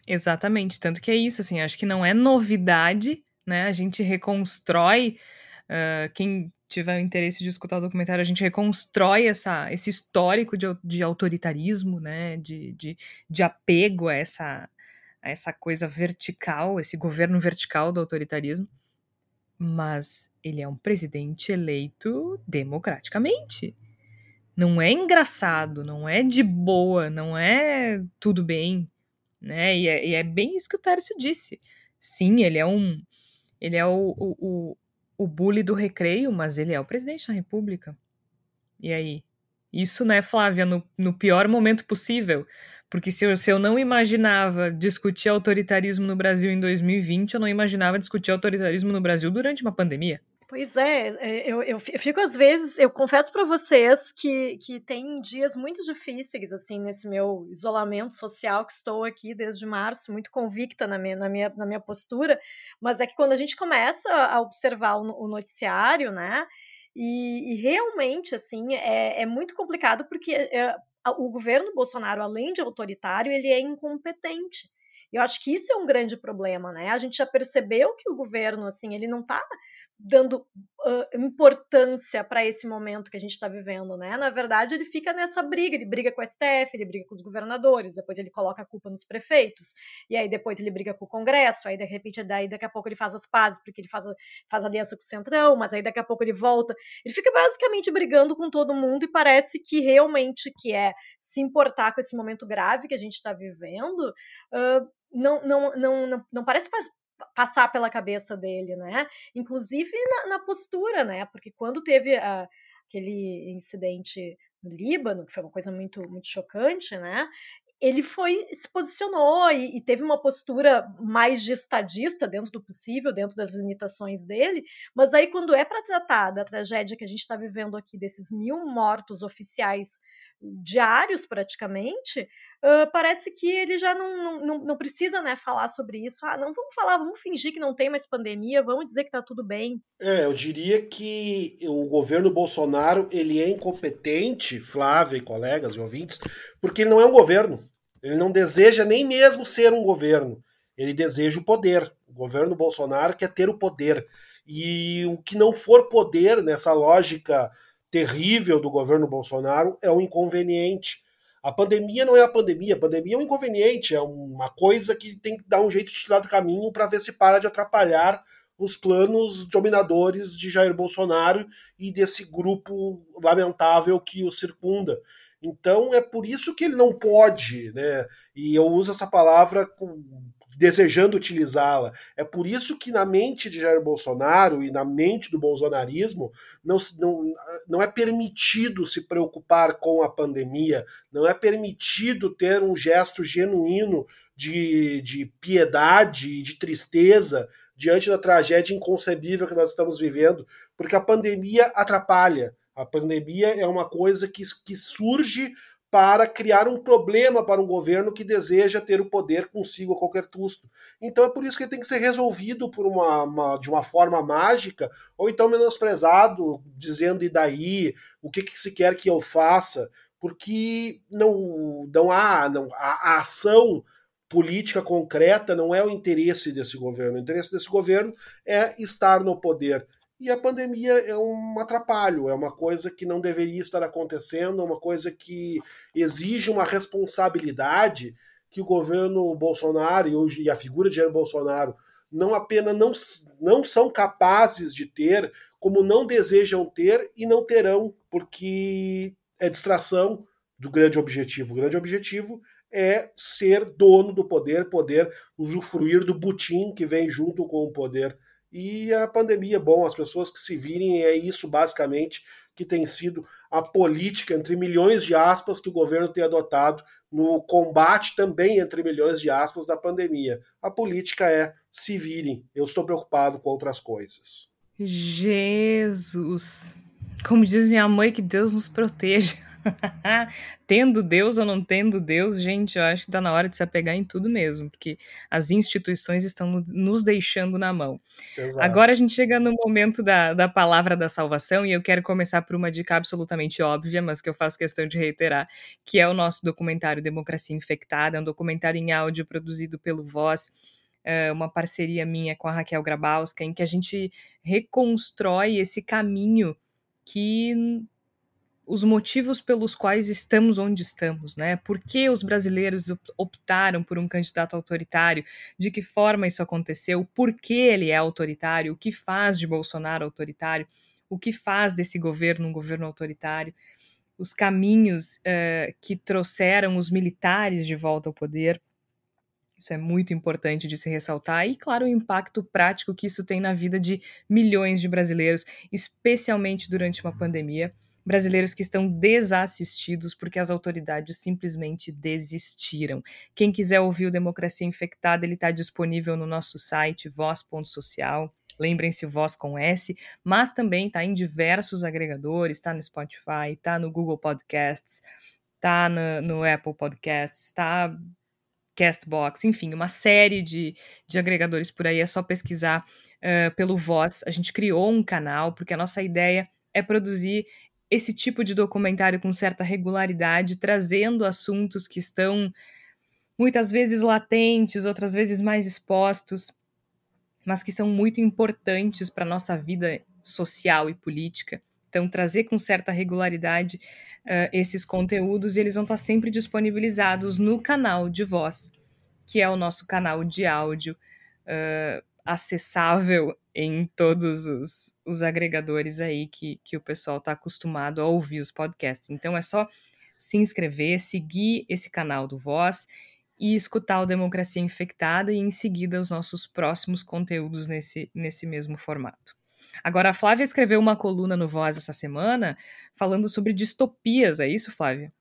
Exatamente, tanto que é isso, assim, acho que não é novidade, né? A gente reconstrói uh, quem tiver interesse de escutar o documentário, a gente reconstrói essa, esse histórico de, de autoritarismo, né, de, de, de apego a essa, a essa coisa vertical, esse governo vertical do autoritarismo. Mas ele é um presidente eleito democraticamente. Não é engraçado, não é de boa, não é tudo bem, né? E é, e é bem isso que o Tércio disse. Sim, ele é um, ele é o, o, o bully do recreio, mas ele é o presidente da República. E aí? Isso, né, Flávia, no, no pior momento possível. Porque se eu, se eu não imaginava discutir autoritarismo no Brasil em 2020, eu não imaginava discutir autoritarismo no Brasil durante uma pandemia. Pois é, é eu, eu fico às vezes, eu confesso para vocês que, que tem dias muito difíceis, assim, nesse meu isolamento social que estou aqui desde março, muito convicta na minha, na minha, na minha postura, mas é que quando a gente começa a observar o, o noticiário, né, E, e realmente, assim, é, é, muito complicado porque é, o governo Bolsonaro, além de autoritário, ele é incompetente. Eu acho que isso é um grande problema, né? A gente já percebeu que o governo, assim, ele não está dando uh, importância para esse momento que a gente está vivendo, né? Na verdade, ele fica nessa briga, ele briga com o STF, ele briga com os governadores, depois ele coloca a culpa nos prefeitos, e aí depois ele briga com o Congresso, aí de repente, daí daqui a pouco ele faz as pazes, porque ele faz, faz aliança com o Centrão, mas aí daqui a pouco ele volta. Ele fica basicamente brigando com todo mundo e parece que realmente que é se importar com esse momento grave que a gente está vivendo, uh, não, não, não, não, não parece passar pela cabeça dele, né? Inclusive na, na postura, né? Porque quando teve a, aquele incidente no Líbano, que foi uma coisa muito, muito chocante, né? Ele foi, se posicionou e, e, teve uma postura mais de estadista dentro do possível, dentro das limitações dele, mas aí quando é para tratar da tragédia que a gente está vivendo aqui, desses mil mortos oficiais diários praticamente, uh, parece que ele já não, não, não precisa né, falar sobre isso. Ah, não vamos falar, vamos fingir que não tem mais pandemia, vamos dizer que está tudo bem. É, eu diria que o governo Bolsonaro ele é incompetente, Flávia e colegas e ouvintes, porque ele não é um governo. Ele não deseja nem mesmo ser um governo. Ele deseja o poder. O governo Bolsonaro quer ter o poder. E o que não for poder nessa lógica terrível do governo Bolsonaro é um inconveniente. A pandemia não é a pandemia, a pandemia é um inconveniente, é uma coisa que tem que dar um jeito de tirar do caminho para ver se para de atrapalhar os planos dominadores de Jair Bolsonaro e desse grupo lamentável que o circunda. Então é por isso que ele não pode, né? E eu uso essa palavra com desejando utilizá-la. É por isso que na mente de Jair Bolsonaro e na mente do bolsonarismo não, não, não é permitido se preocupar com a pandemia, não é permitido ter um gesto genuíno de, de piedade e de tristeza diante da tragédia inconcebível que nós estamos vivendo, porque a pandemia atrapalha. A pandemia é uma coisa que, que surge para criar um problema para um governo que deseja ter o poder consigo a qualquer custo. Então é por isso que ele tem que ser resolvido por uma, uma de uma forma mágica, ou então menosprezado, dizendo e daí, o que, que se quer que eu faça, porque não, não há não, a, a ação política concreta não é o interesse desse governo. O interesse desse governo é estar no poder. E a pandemia é um atrapalho, é uma coisa que não deveria estar acontecendo, é uma coisa que exige uma responsabilidade que o governo Bolsonaro e, hoje, e a figura de Jair Bolsonaro não apenas não, não são capazes de ter, como não desejam ter e não terão, porque é distração do grande objetivo. O grande objetivo é ser dono do poder, poder usufruir do butim que vem junto com o poder e a pandemia, bom, as pessoas que se virem, é isso basicamente que tem sido a política, entre milhões de aspas, que o governo tem adotado no combate também, entre milhões de aspas, da pandemia. A política é se virem, eu estou preocupado com outras coisas. Jesus! Como diz minha mãe, que Deus nos proteja. *laughs* tendo Deus ou não tendo Deus, gente, eu acho que está na hora de se apegar em tudo mesmo, porque as instituições estão nos deixando na mão. Exato. Agora a gente chega no momento da, da palavra da salvação, e eu quero começar por uma dica absolutamente óbvia, mas que eu faço questão de reiterar, que é o nosso documentário Democracia Infectada, é um documentário em áudio produzido pelo Voz, é uma parceria minha com a Raquel Grabowska, em que a gente reconstrói esse caminho que os motivos pelos quais estamos onde estamos, né? Por que os brasileiros optaram por um candidato autoritário? De que forma isso aconteceu? Por que ele é autoritário? O que faz de Bolsonaro autoritário? O que faz desse governo um governo autoritário? Os caminhos uh, que trouxeram os militares de volta ao poder. Isso é muito importante de se ressaltar. E, claro, o impacto prático que isso tem na vida de milhões de brasileiros, especialmente durante uma pandemia brasileiros que estão desassistidos porque as autoridades simplesmente desistiram. Quem quiser ouvir o Democracia Infectada, ele está disponível no nosso site voz.social. Lembrem-se, voz com S, mas também está em diversos agregadores, está no Spotify, está no Google Podcasts, está no, no Apple Podcasts, está Castbox, enfim, uma série de, de agregadores por aí. É só pesquisar uh, pelo Voz. A gente criou um canal porque a nossa ideia é produzir esse tipo de documentário com certa regularidade, trazendo assuntos que estão muitas vezes latentes, outras vezes mais expostos, mas que são muito importantes para a nossa vida social e política. Então, trazer com certa regularidade uh, esses conteúdos, eles vão estar sempre disponibilizados no canal de voz, que é o nosso canal de áudio uh, acessável em todos os, os agregadores aí que, que o pessoal está acostumado a ouvir os podcasts. Então é só se inscrever, seguir esse canal do Voz e escutar o Democracia Infectada e em seguida os nossos próximos conteúdos nesse, nesse mesmo formato. Agora, a Flávia escreveu uma coluna no Voz essa semana falando sobre distopias, é isso, Flávia?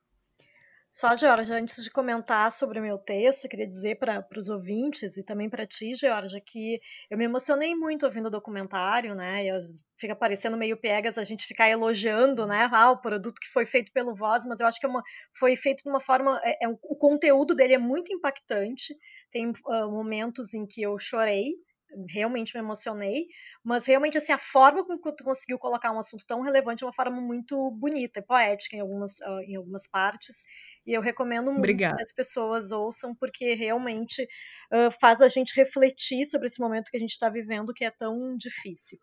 Só, Georgia, antes de comentar sobre o meu texto, queria dizer para os ouvintes e também para ti, Georgia, que eu me emocionei muito ouvindo o documentário, né? E fica parecendo meio pegas a gente ficar elogiando, né? Ah, o produto que foi feito pelo Voz, mas eu acho que é uma, foi feito de uma forma. É, é, o conteúdo dele é muito impactante. Tem uh, momentos em que eu chorei, realmente me emocionei, mas realmente assim a forma com que tu conseguiu colocar um assunto tão relevante é uma forma muito bonita e poética em algumas, uh, em algumas partes e eu recomendo muito que as pessoas ouçam porque realmente uh, faz a gente refletir sobre esse momento que a gente está vivendo que é tão difícil.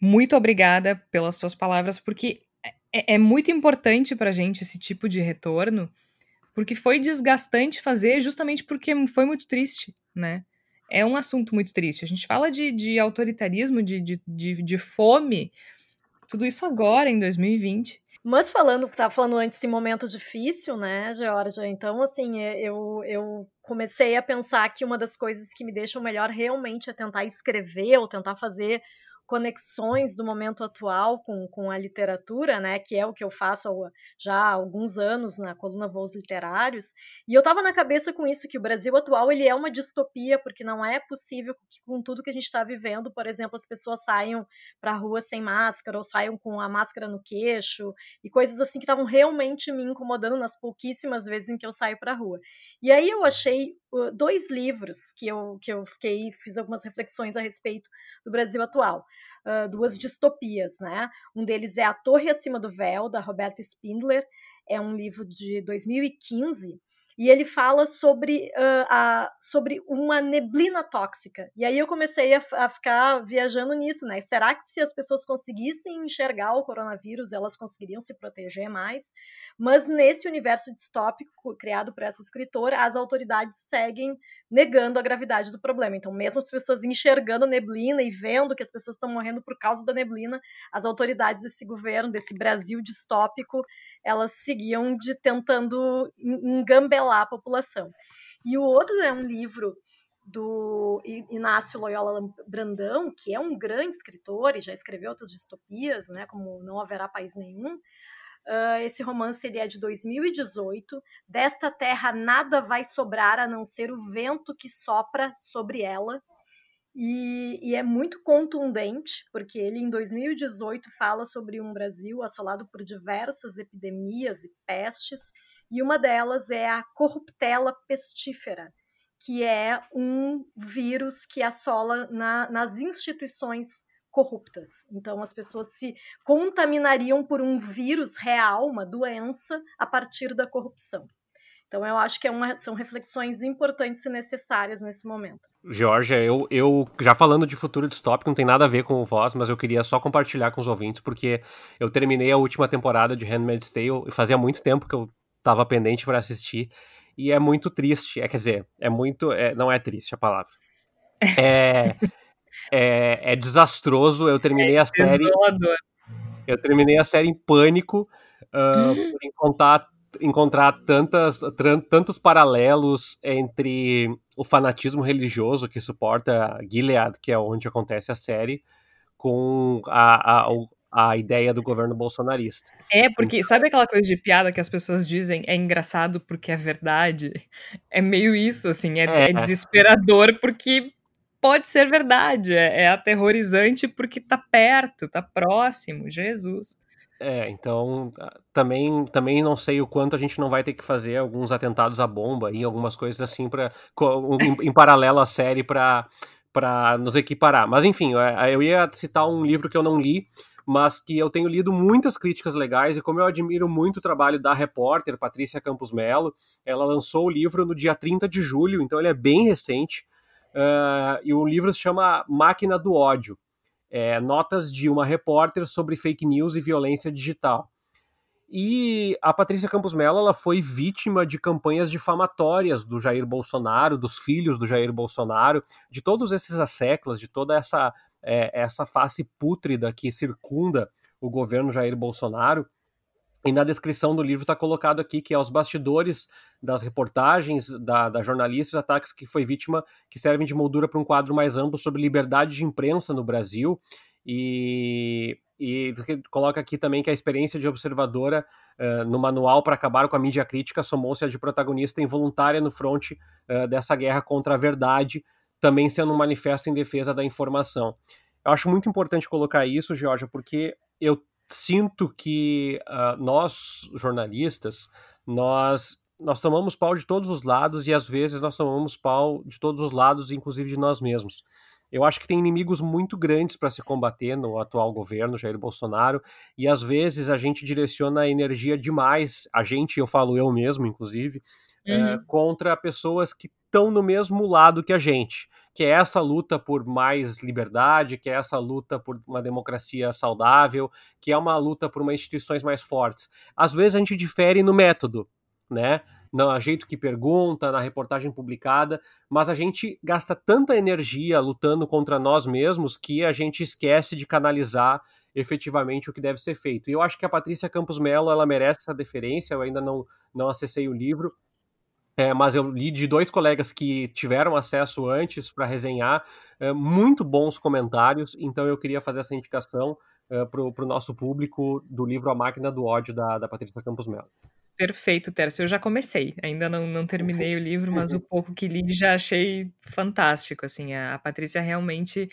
Muito obrigada pelas suas palavras porque é, é muito importante para a gente esse tipo de retorno porque foi desgastante fazer justamente porque foi muito triste, né? É um assunto muito triste. A gente fala de, de autoritarismo, de, de, de, de fome, tudo isso agora, em 2020. Mas falando, tá falando antes de momento difícil, né, Georgia? Então, assim, é, eu, eu comecei a pensar que uma das coisas que me deixam melhor realmente é tentar escrever ou tentar fazer conexões do momento atual com, com a literatura, né, que é o que eu faço já há alguns anos na coluna Voos Literários, e eu estava na cabeça com isso, que o Brasil atual ele é uma distopia, porque não é possível que com tudo que a gente está vivendo, por exemplo, as pessoas saiam para a rua sem máscara, ou saiam com a máscara no queixo, e coisas assim que estavam realmente me incomodando nas pouquíssimas vezes em que eu saio para a rua. E aí eu achei dois livros que eu, que eu fiquei, fiz algumas reflexões a respeito do Brasil atual. Duas distopias, né? Um deles é A Torre Acima do Véu, da Roberta Spindler, é um livro de 2015 e ele fala sobre, uh, a, sobre uma neblina tóxica. E aí eu comecei a, a, ficar viajando nisso, né? Será que se as pessoas conseguissem enxergar o coronavírus, elas conseguiriam se proteger mais? Mas nesse universo distópico criado por essa escritora, as autoridades seguem negando a gravidade do problema. Então, mesmo as pessoas enxergando a neblina e vendo que as pessoas estão morrendo por causa da neblina, as autoridades desse governo, desse Brasil distópico, elas seguiam de tentando engambelar a população. E o outro é um livro do Inácio Loyola Brandão, que é um grande escritor e já escreveu outras distopias, né, como Não Haverá País Nenhum. Uh, esse romance ele é de 2018. Desta terra nada vai sobrar a não ser o vento que sopra sobre ela. E, e, é muito contundente, porque ele em 2018 fala sobre um Brasil assolado por diversas epidemias e pestes, e uma delas é a corruptela pestífera, que é um vírus que assola na, nas instituições corruptas. Então, as pessoas se contaminariam por um vírus real, uma doença, a partir da corrupção. Então eu acho que é uma, são reflexões importantes e necessárias nesse momento. Georgia, eu, eu já falando de futuro distópico, não tem nada a ver com o Voz, mas eu queria só compartilhar com os ouvintes, porque eu terminei a última temporada de Handmaid's Tale e fazia muito tempo que eu estava pendente para assistir, e é muito triste, é, quer dizer, é muito, é, não é triste a palavra. É, é, é desastroso, eu terminei é a série... Eu terminei a série em pânico, *laughs* uh, por encontrar encontrar tantas, tantos paralelos entre o fanatismo religioso que suporta Gilead, que é onde acontece a série, com a, a, a ideia do governo bolsonarista. É, porque sabe aquela coisa de piada que as pessoas dizem é engraçado porque é verdade? É meio isso, assim, é, é. é desesperador porque pode ser verdade, é, é aterrorizante porque tá perto, tá próximo, Jesus. É, então ah, também, também não sei o quanto a gente não vai ter que fazer alguns atentados à bomba e algumas coisas assim para em, em, paralelo à série para para nos equiparar. Mas enfim, eu ia citar um livro que eu não li, mas que eu tenho lido muitas críticas legais e como eu admiro muito o trabalho da repórter Patrícia Campos Melo, ela lançou o livro no dia 30 de julho, então ele é bem recente, uh, e o livro se chama Máquina do Ódio, é, notas de uma repórter sobre fake news e violência digital. E a Patrícia Campos Mello ela foi vítima de campanhas difamatórias do Jair Bolsonaro, dos filhos do Jair Bolsonaro, de todos esses asseclas, de toda essa, é, essa face pútrida que circunda o governo Jair Bolsonaro. E na descrição do livro está colocado aqui que aos bastidores das reportagens da, da jornalista, os ataques que foi vítima, que servem de moldura para um quadro mais amplo sobre liberdade de imprensa no Brasil. E, e coloca aqui também que a experiência de observadora uh, no manual para acabar com a mídia crítica somou-se a de protagonista involuntária no fronte uh, dessa guerra contra a verdade, também sendo um manifesto em defesa da informação. Eu acho muito importante colocar isso, Georgia, porque eu sinto que uh, nós, jornalistas, nós, nós tomamos pau de todos os lados e às vezes nós tomamos pau de todos os lados, inclusive de nós mesmos. Eu acho que tem inimigos muito grandes para se combater no atual governo, Jair Bolsonaro, e às vezes a gente direciona a energia demais, a gente, eu falo eu mesmo, inclusive, uhum. é, contra pessoas que estão no mesmo lado que a gente, que é essa luta por mais liberdade, que é essa luta por uma democracia saudável, que é uma luta por uma instituições mais fortes. Às vezes a gente difere no método, né? no jeito que pergunta, na reportagem publicada, mas a gente gasta tanta energia lutando contra nós mesmos que a gente esquece de canalizar efetivamente o que deve ser feito. E eu acho que a Patrícia Campos Mello ela merece essa deferência. Eu ainda não, não acessei o livro, é, mas eu li de dois colegas que tiveram acesso antes para resenhar, é, muito bons comentários. Então eu queria fazer essa indicação é, para o nosso público do livro A Máquina do Ódio da, da Patrícia Campos Mello. Perfeito, Tércio. Eu já comecei, ainda não, não terminei o livro, mas o pouco que li já achei fantástico. Assim, a, a Patrícia realmente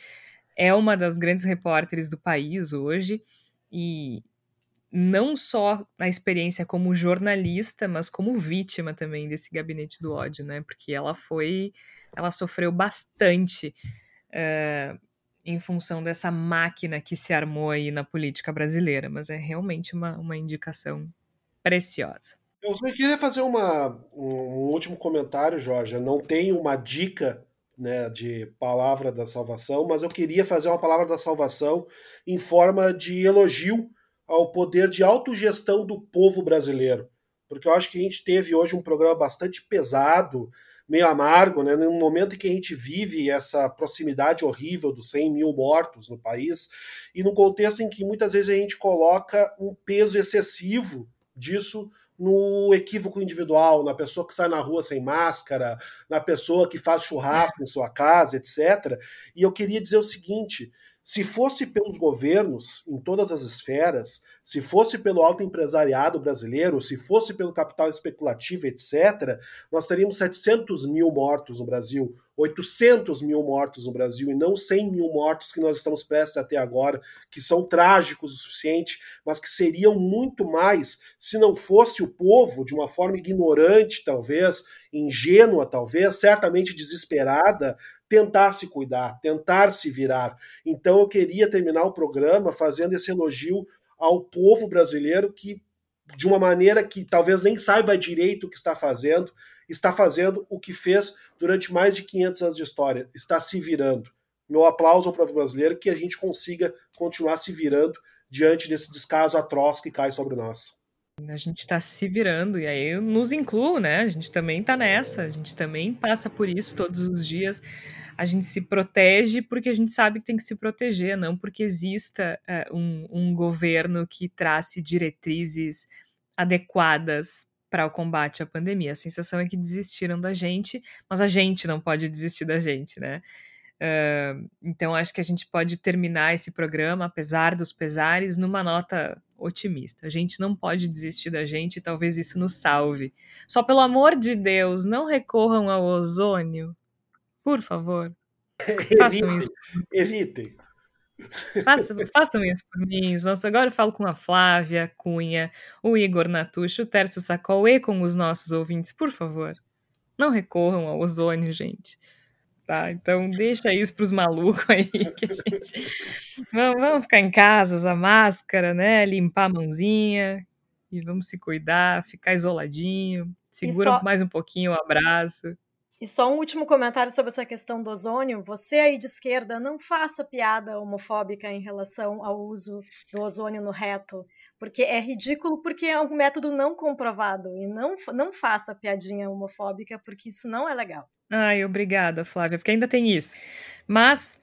é uma das grandes repórteres do país hoje e não só na experiência como jornalista, mas como vítima também desse gabinete do ódio, né? Porque ela foi, ela sofreu bastante uh, em função dessa máquina que se armou aí na política brasileira, mas é realmente uma, uma indicação preciosa. Eu só queria fazer uma, um último comentário, Jorge. Eu não tenho uma dica né, de palavra da salvação, mas eu queria fazer uma palavra da salvação em forma de elogio ao poder de autogestão do povo brasileiro. Porque eu acho que a gente teve hoje um programa bastante pesado, meio amargo, né, num momento em que a gente vive essa proximidade horrível dos 100 mil mortos no país, e num contexto em que muitas vezes a gente coloca um peso excessivo disso no equívoco individual, na pessoa que sai na rua sem máscara, na pessoa que faz churrasco em sua casa, etc. E eu queria dizer o seguinte: se fosse pelos governos, em todas as esferas, se fosse pelo alto empresariado brasileiro, se fosse pelo capital especulativo, etc., nós teríamos 700 mil mortos no Brasil, 800 mil mortos no Brasil, e não 100 mil mortos que nós estamos prestes até agora, que são trágicos o suficiente, mas que seriam muito mais se não fosse o povo, de uma forma ignorante, talvez, ingênua, talvez, certamente desesperada, tentar se cuidar, tentar se virar. Então eu queria terminar o programa fazendo esse elogio ao povo brasileiro que, de uma maneira que talvez nem saiba direito o que está fazendo, está fazendo o que fez durante mais de 500 anos de história, está se virando. Meu aplauso ao povo brasileiro que a gente consiga continuar se virando diante desse descaso atroz que cai sobre nós. A gente está se virando, e aí eu nos incluo, né? A gente também está nessa, a gente também passa por isso todos os dias a gente se protege porque a gente sabe que tem que se proteger, não porque exista uh, um, um governo que trace diretrizes adequadas para o combate à pandemia. A sensação é que desistiram da gente, mas a gente não pode desistir da gente, né? Uh, então, acho que a gente pode terminar esse programa, apesar dos pesares, numa nota otimista. A gente não pode desistir da gente e talvez isso nos salve. Só pelo amor de Deus, não recorram ao ozônio. Por favor. *laughs* Façam isso. Evitem. Façam, façam isso por mim. Nossa, agora eu falo com a Flávia Cunha, o Igor Natucho, o Tércio Sacol e com os nossos ouvintes, por favor. Não recorram ao ozônio, gente. Tá? Então deixa isso pros malucos aí *laughs* que a gente vamos, vamos ficar em casa, usar máscara, né? Limpar a mãozinha e vamos se cuidar, ficar isoladinho, segura só... mais um pouquinho o abraço. E só um último comentário sobre essa questão do ozônio. Você aí de esquerda, não faça piada homofóbica em relação ao uso do ozônio no reto, porque é ridículo, porque é um método não comprovado. E não, não faça piadinha homofóbica, porque isso não é legal. Ai, obrigada, Flávia, porque ainda tem isso. Mas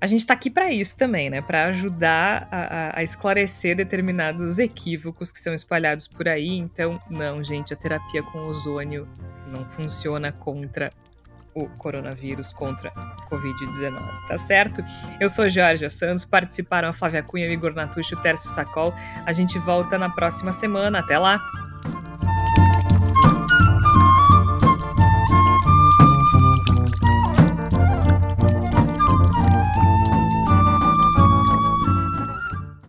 a gente está aqui para isso também, né? Para ajudar a, a, esclarecer determinados equívocos que são espalhados por aí. Então, não, gente, a terapia com ozônio não funciona contra o coronavírus, contra a Covid-19, tá certo? Eu sou Jorge Santos, participaram a Flávia Cunha, o Igor Natucci, o Tércio Sacol. A gente volta na próxima semana. Até lá!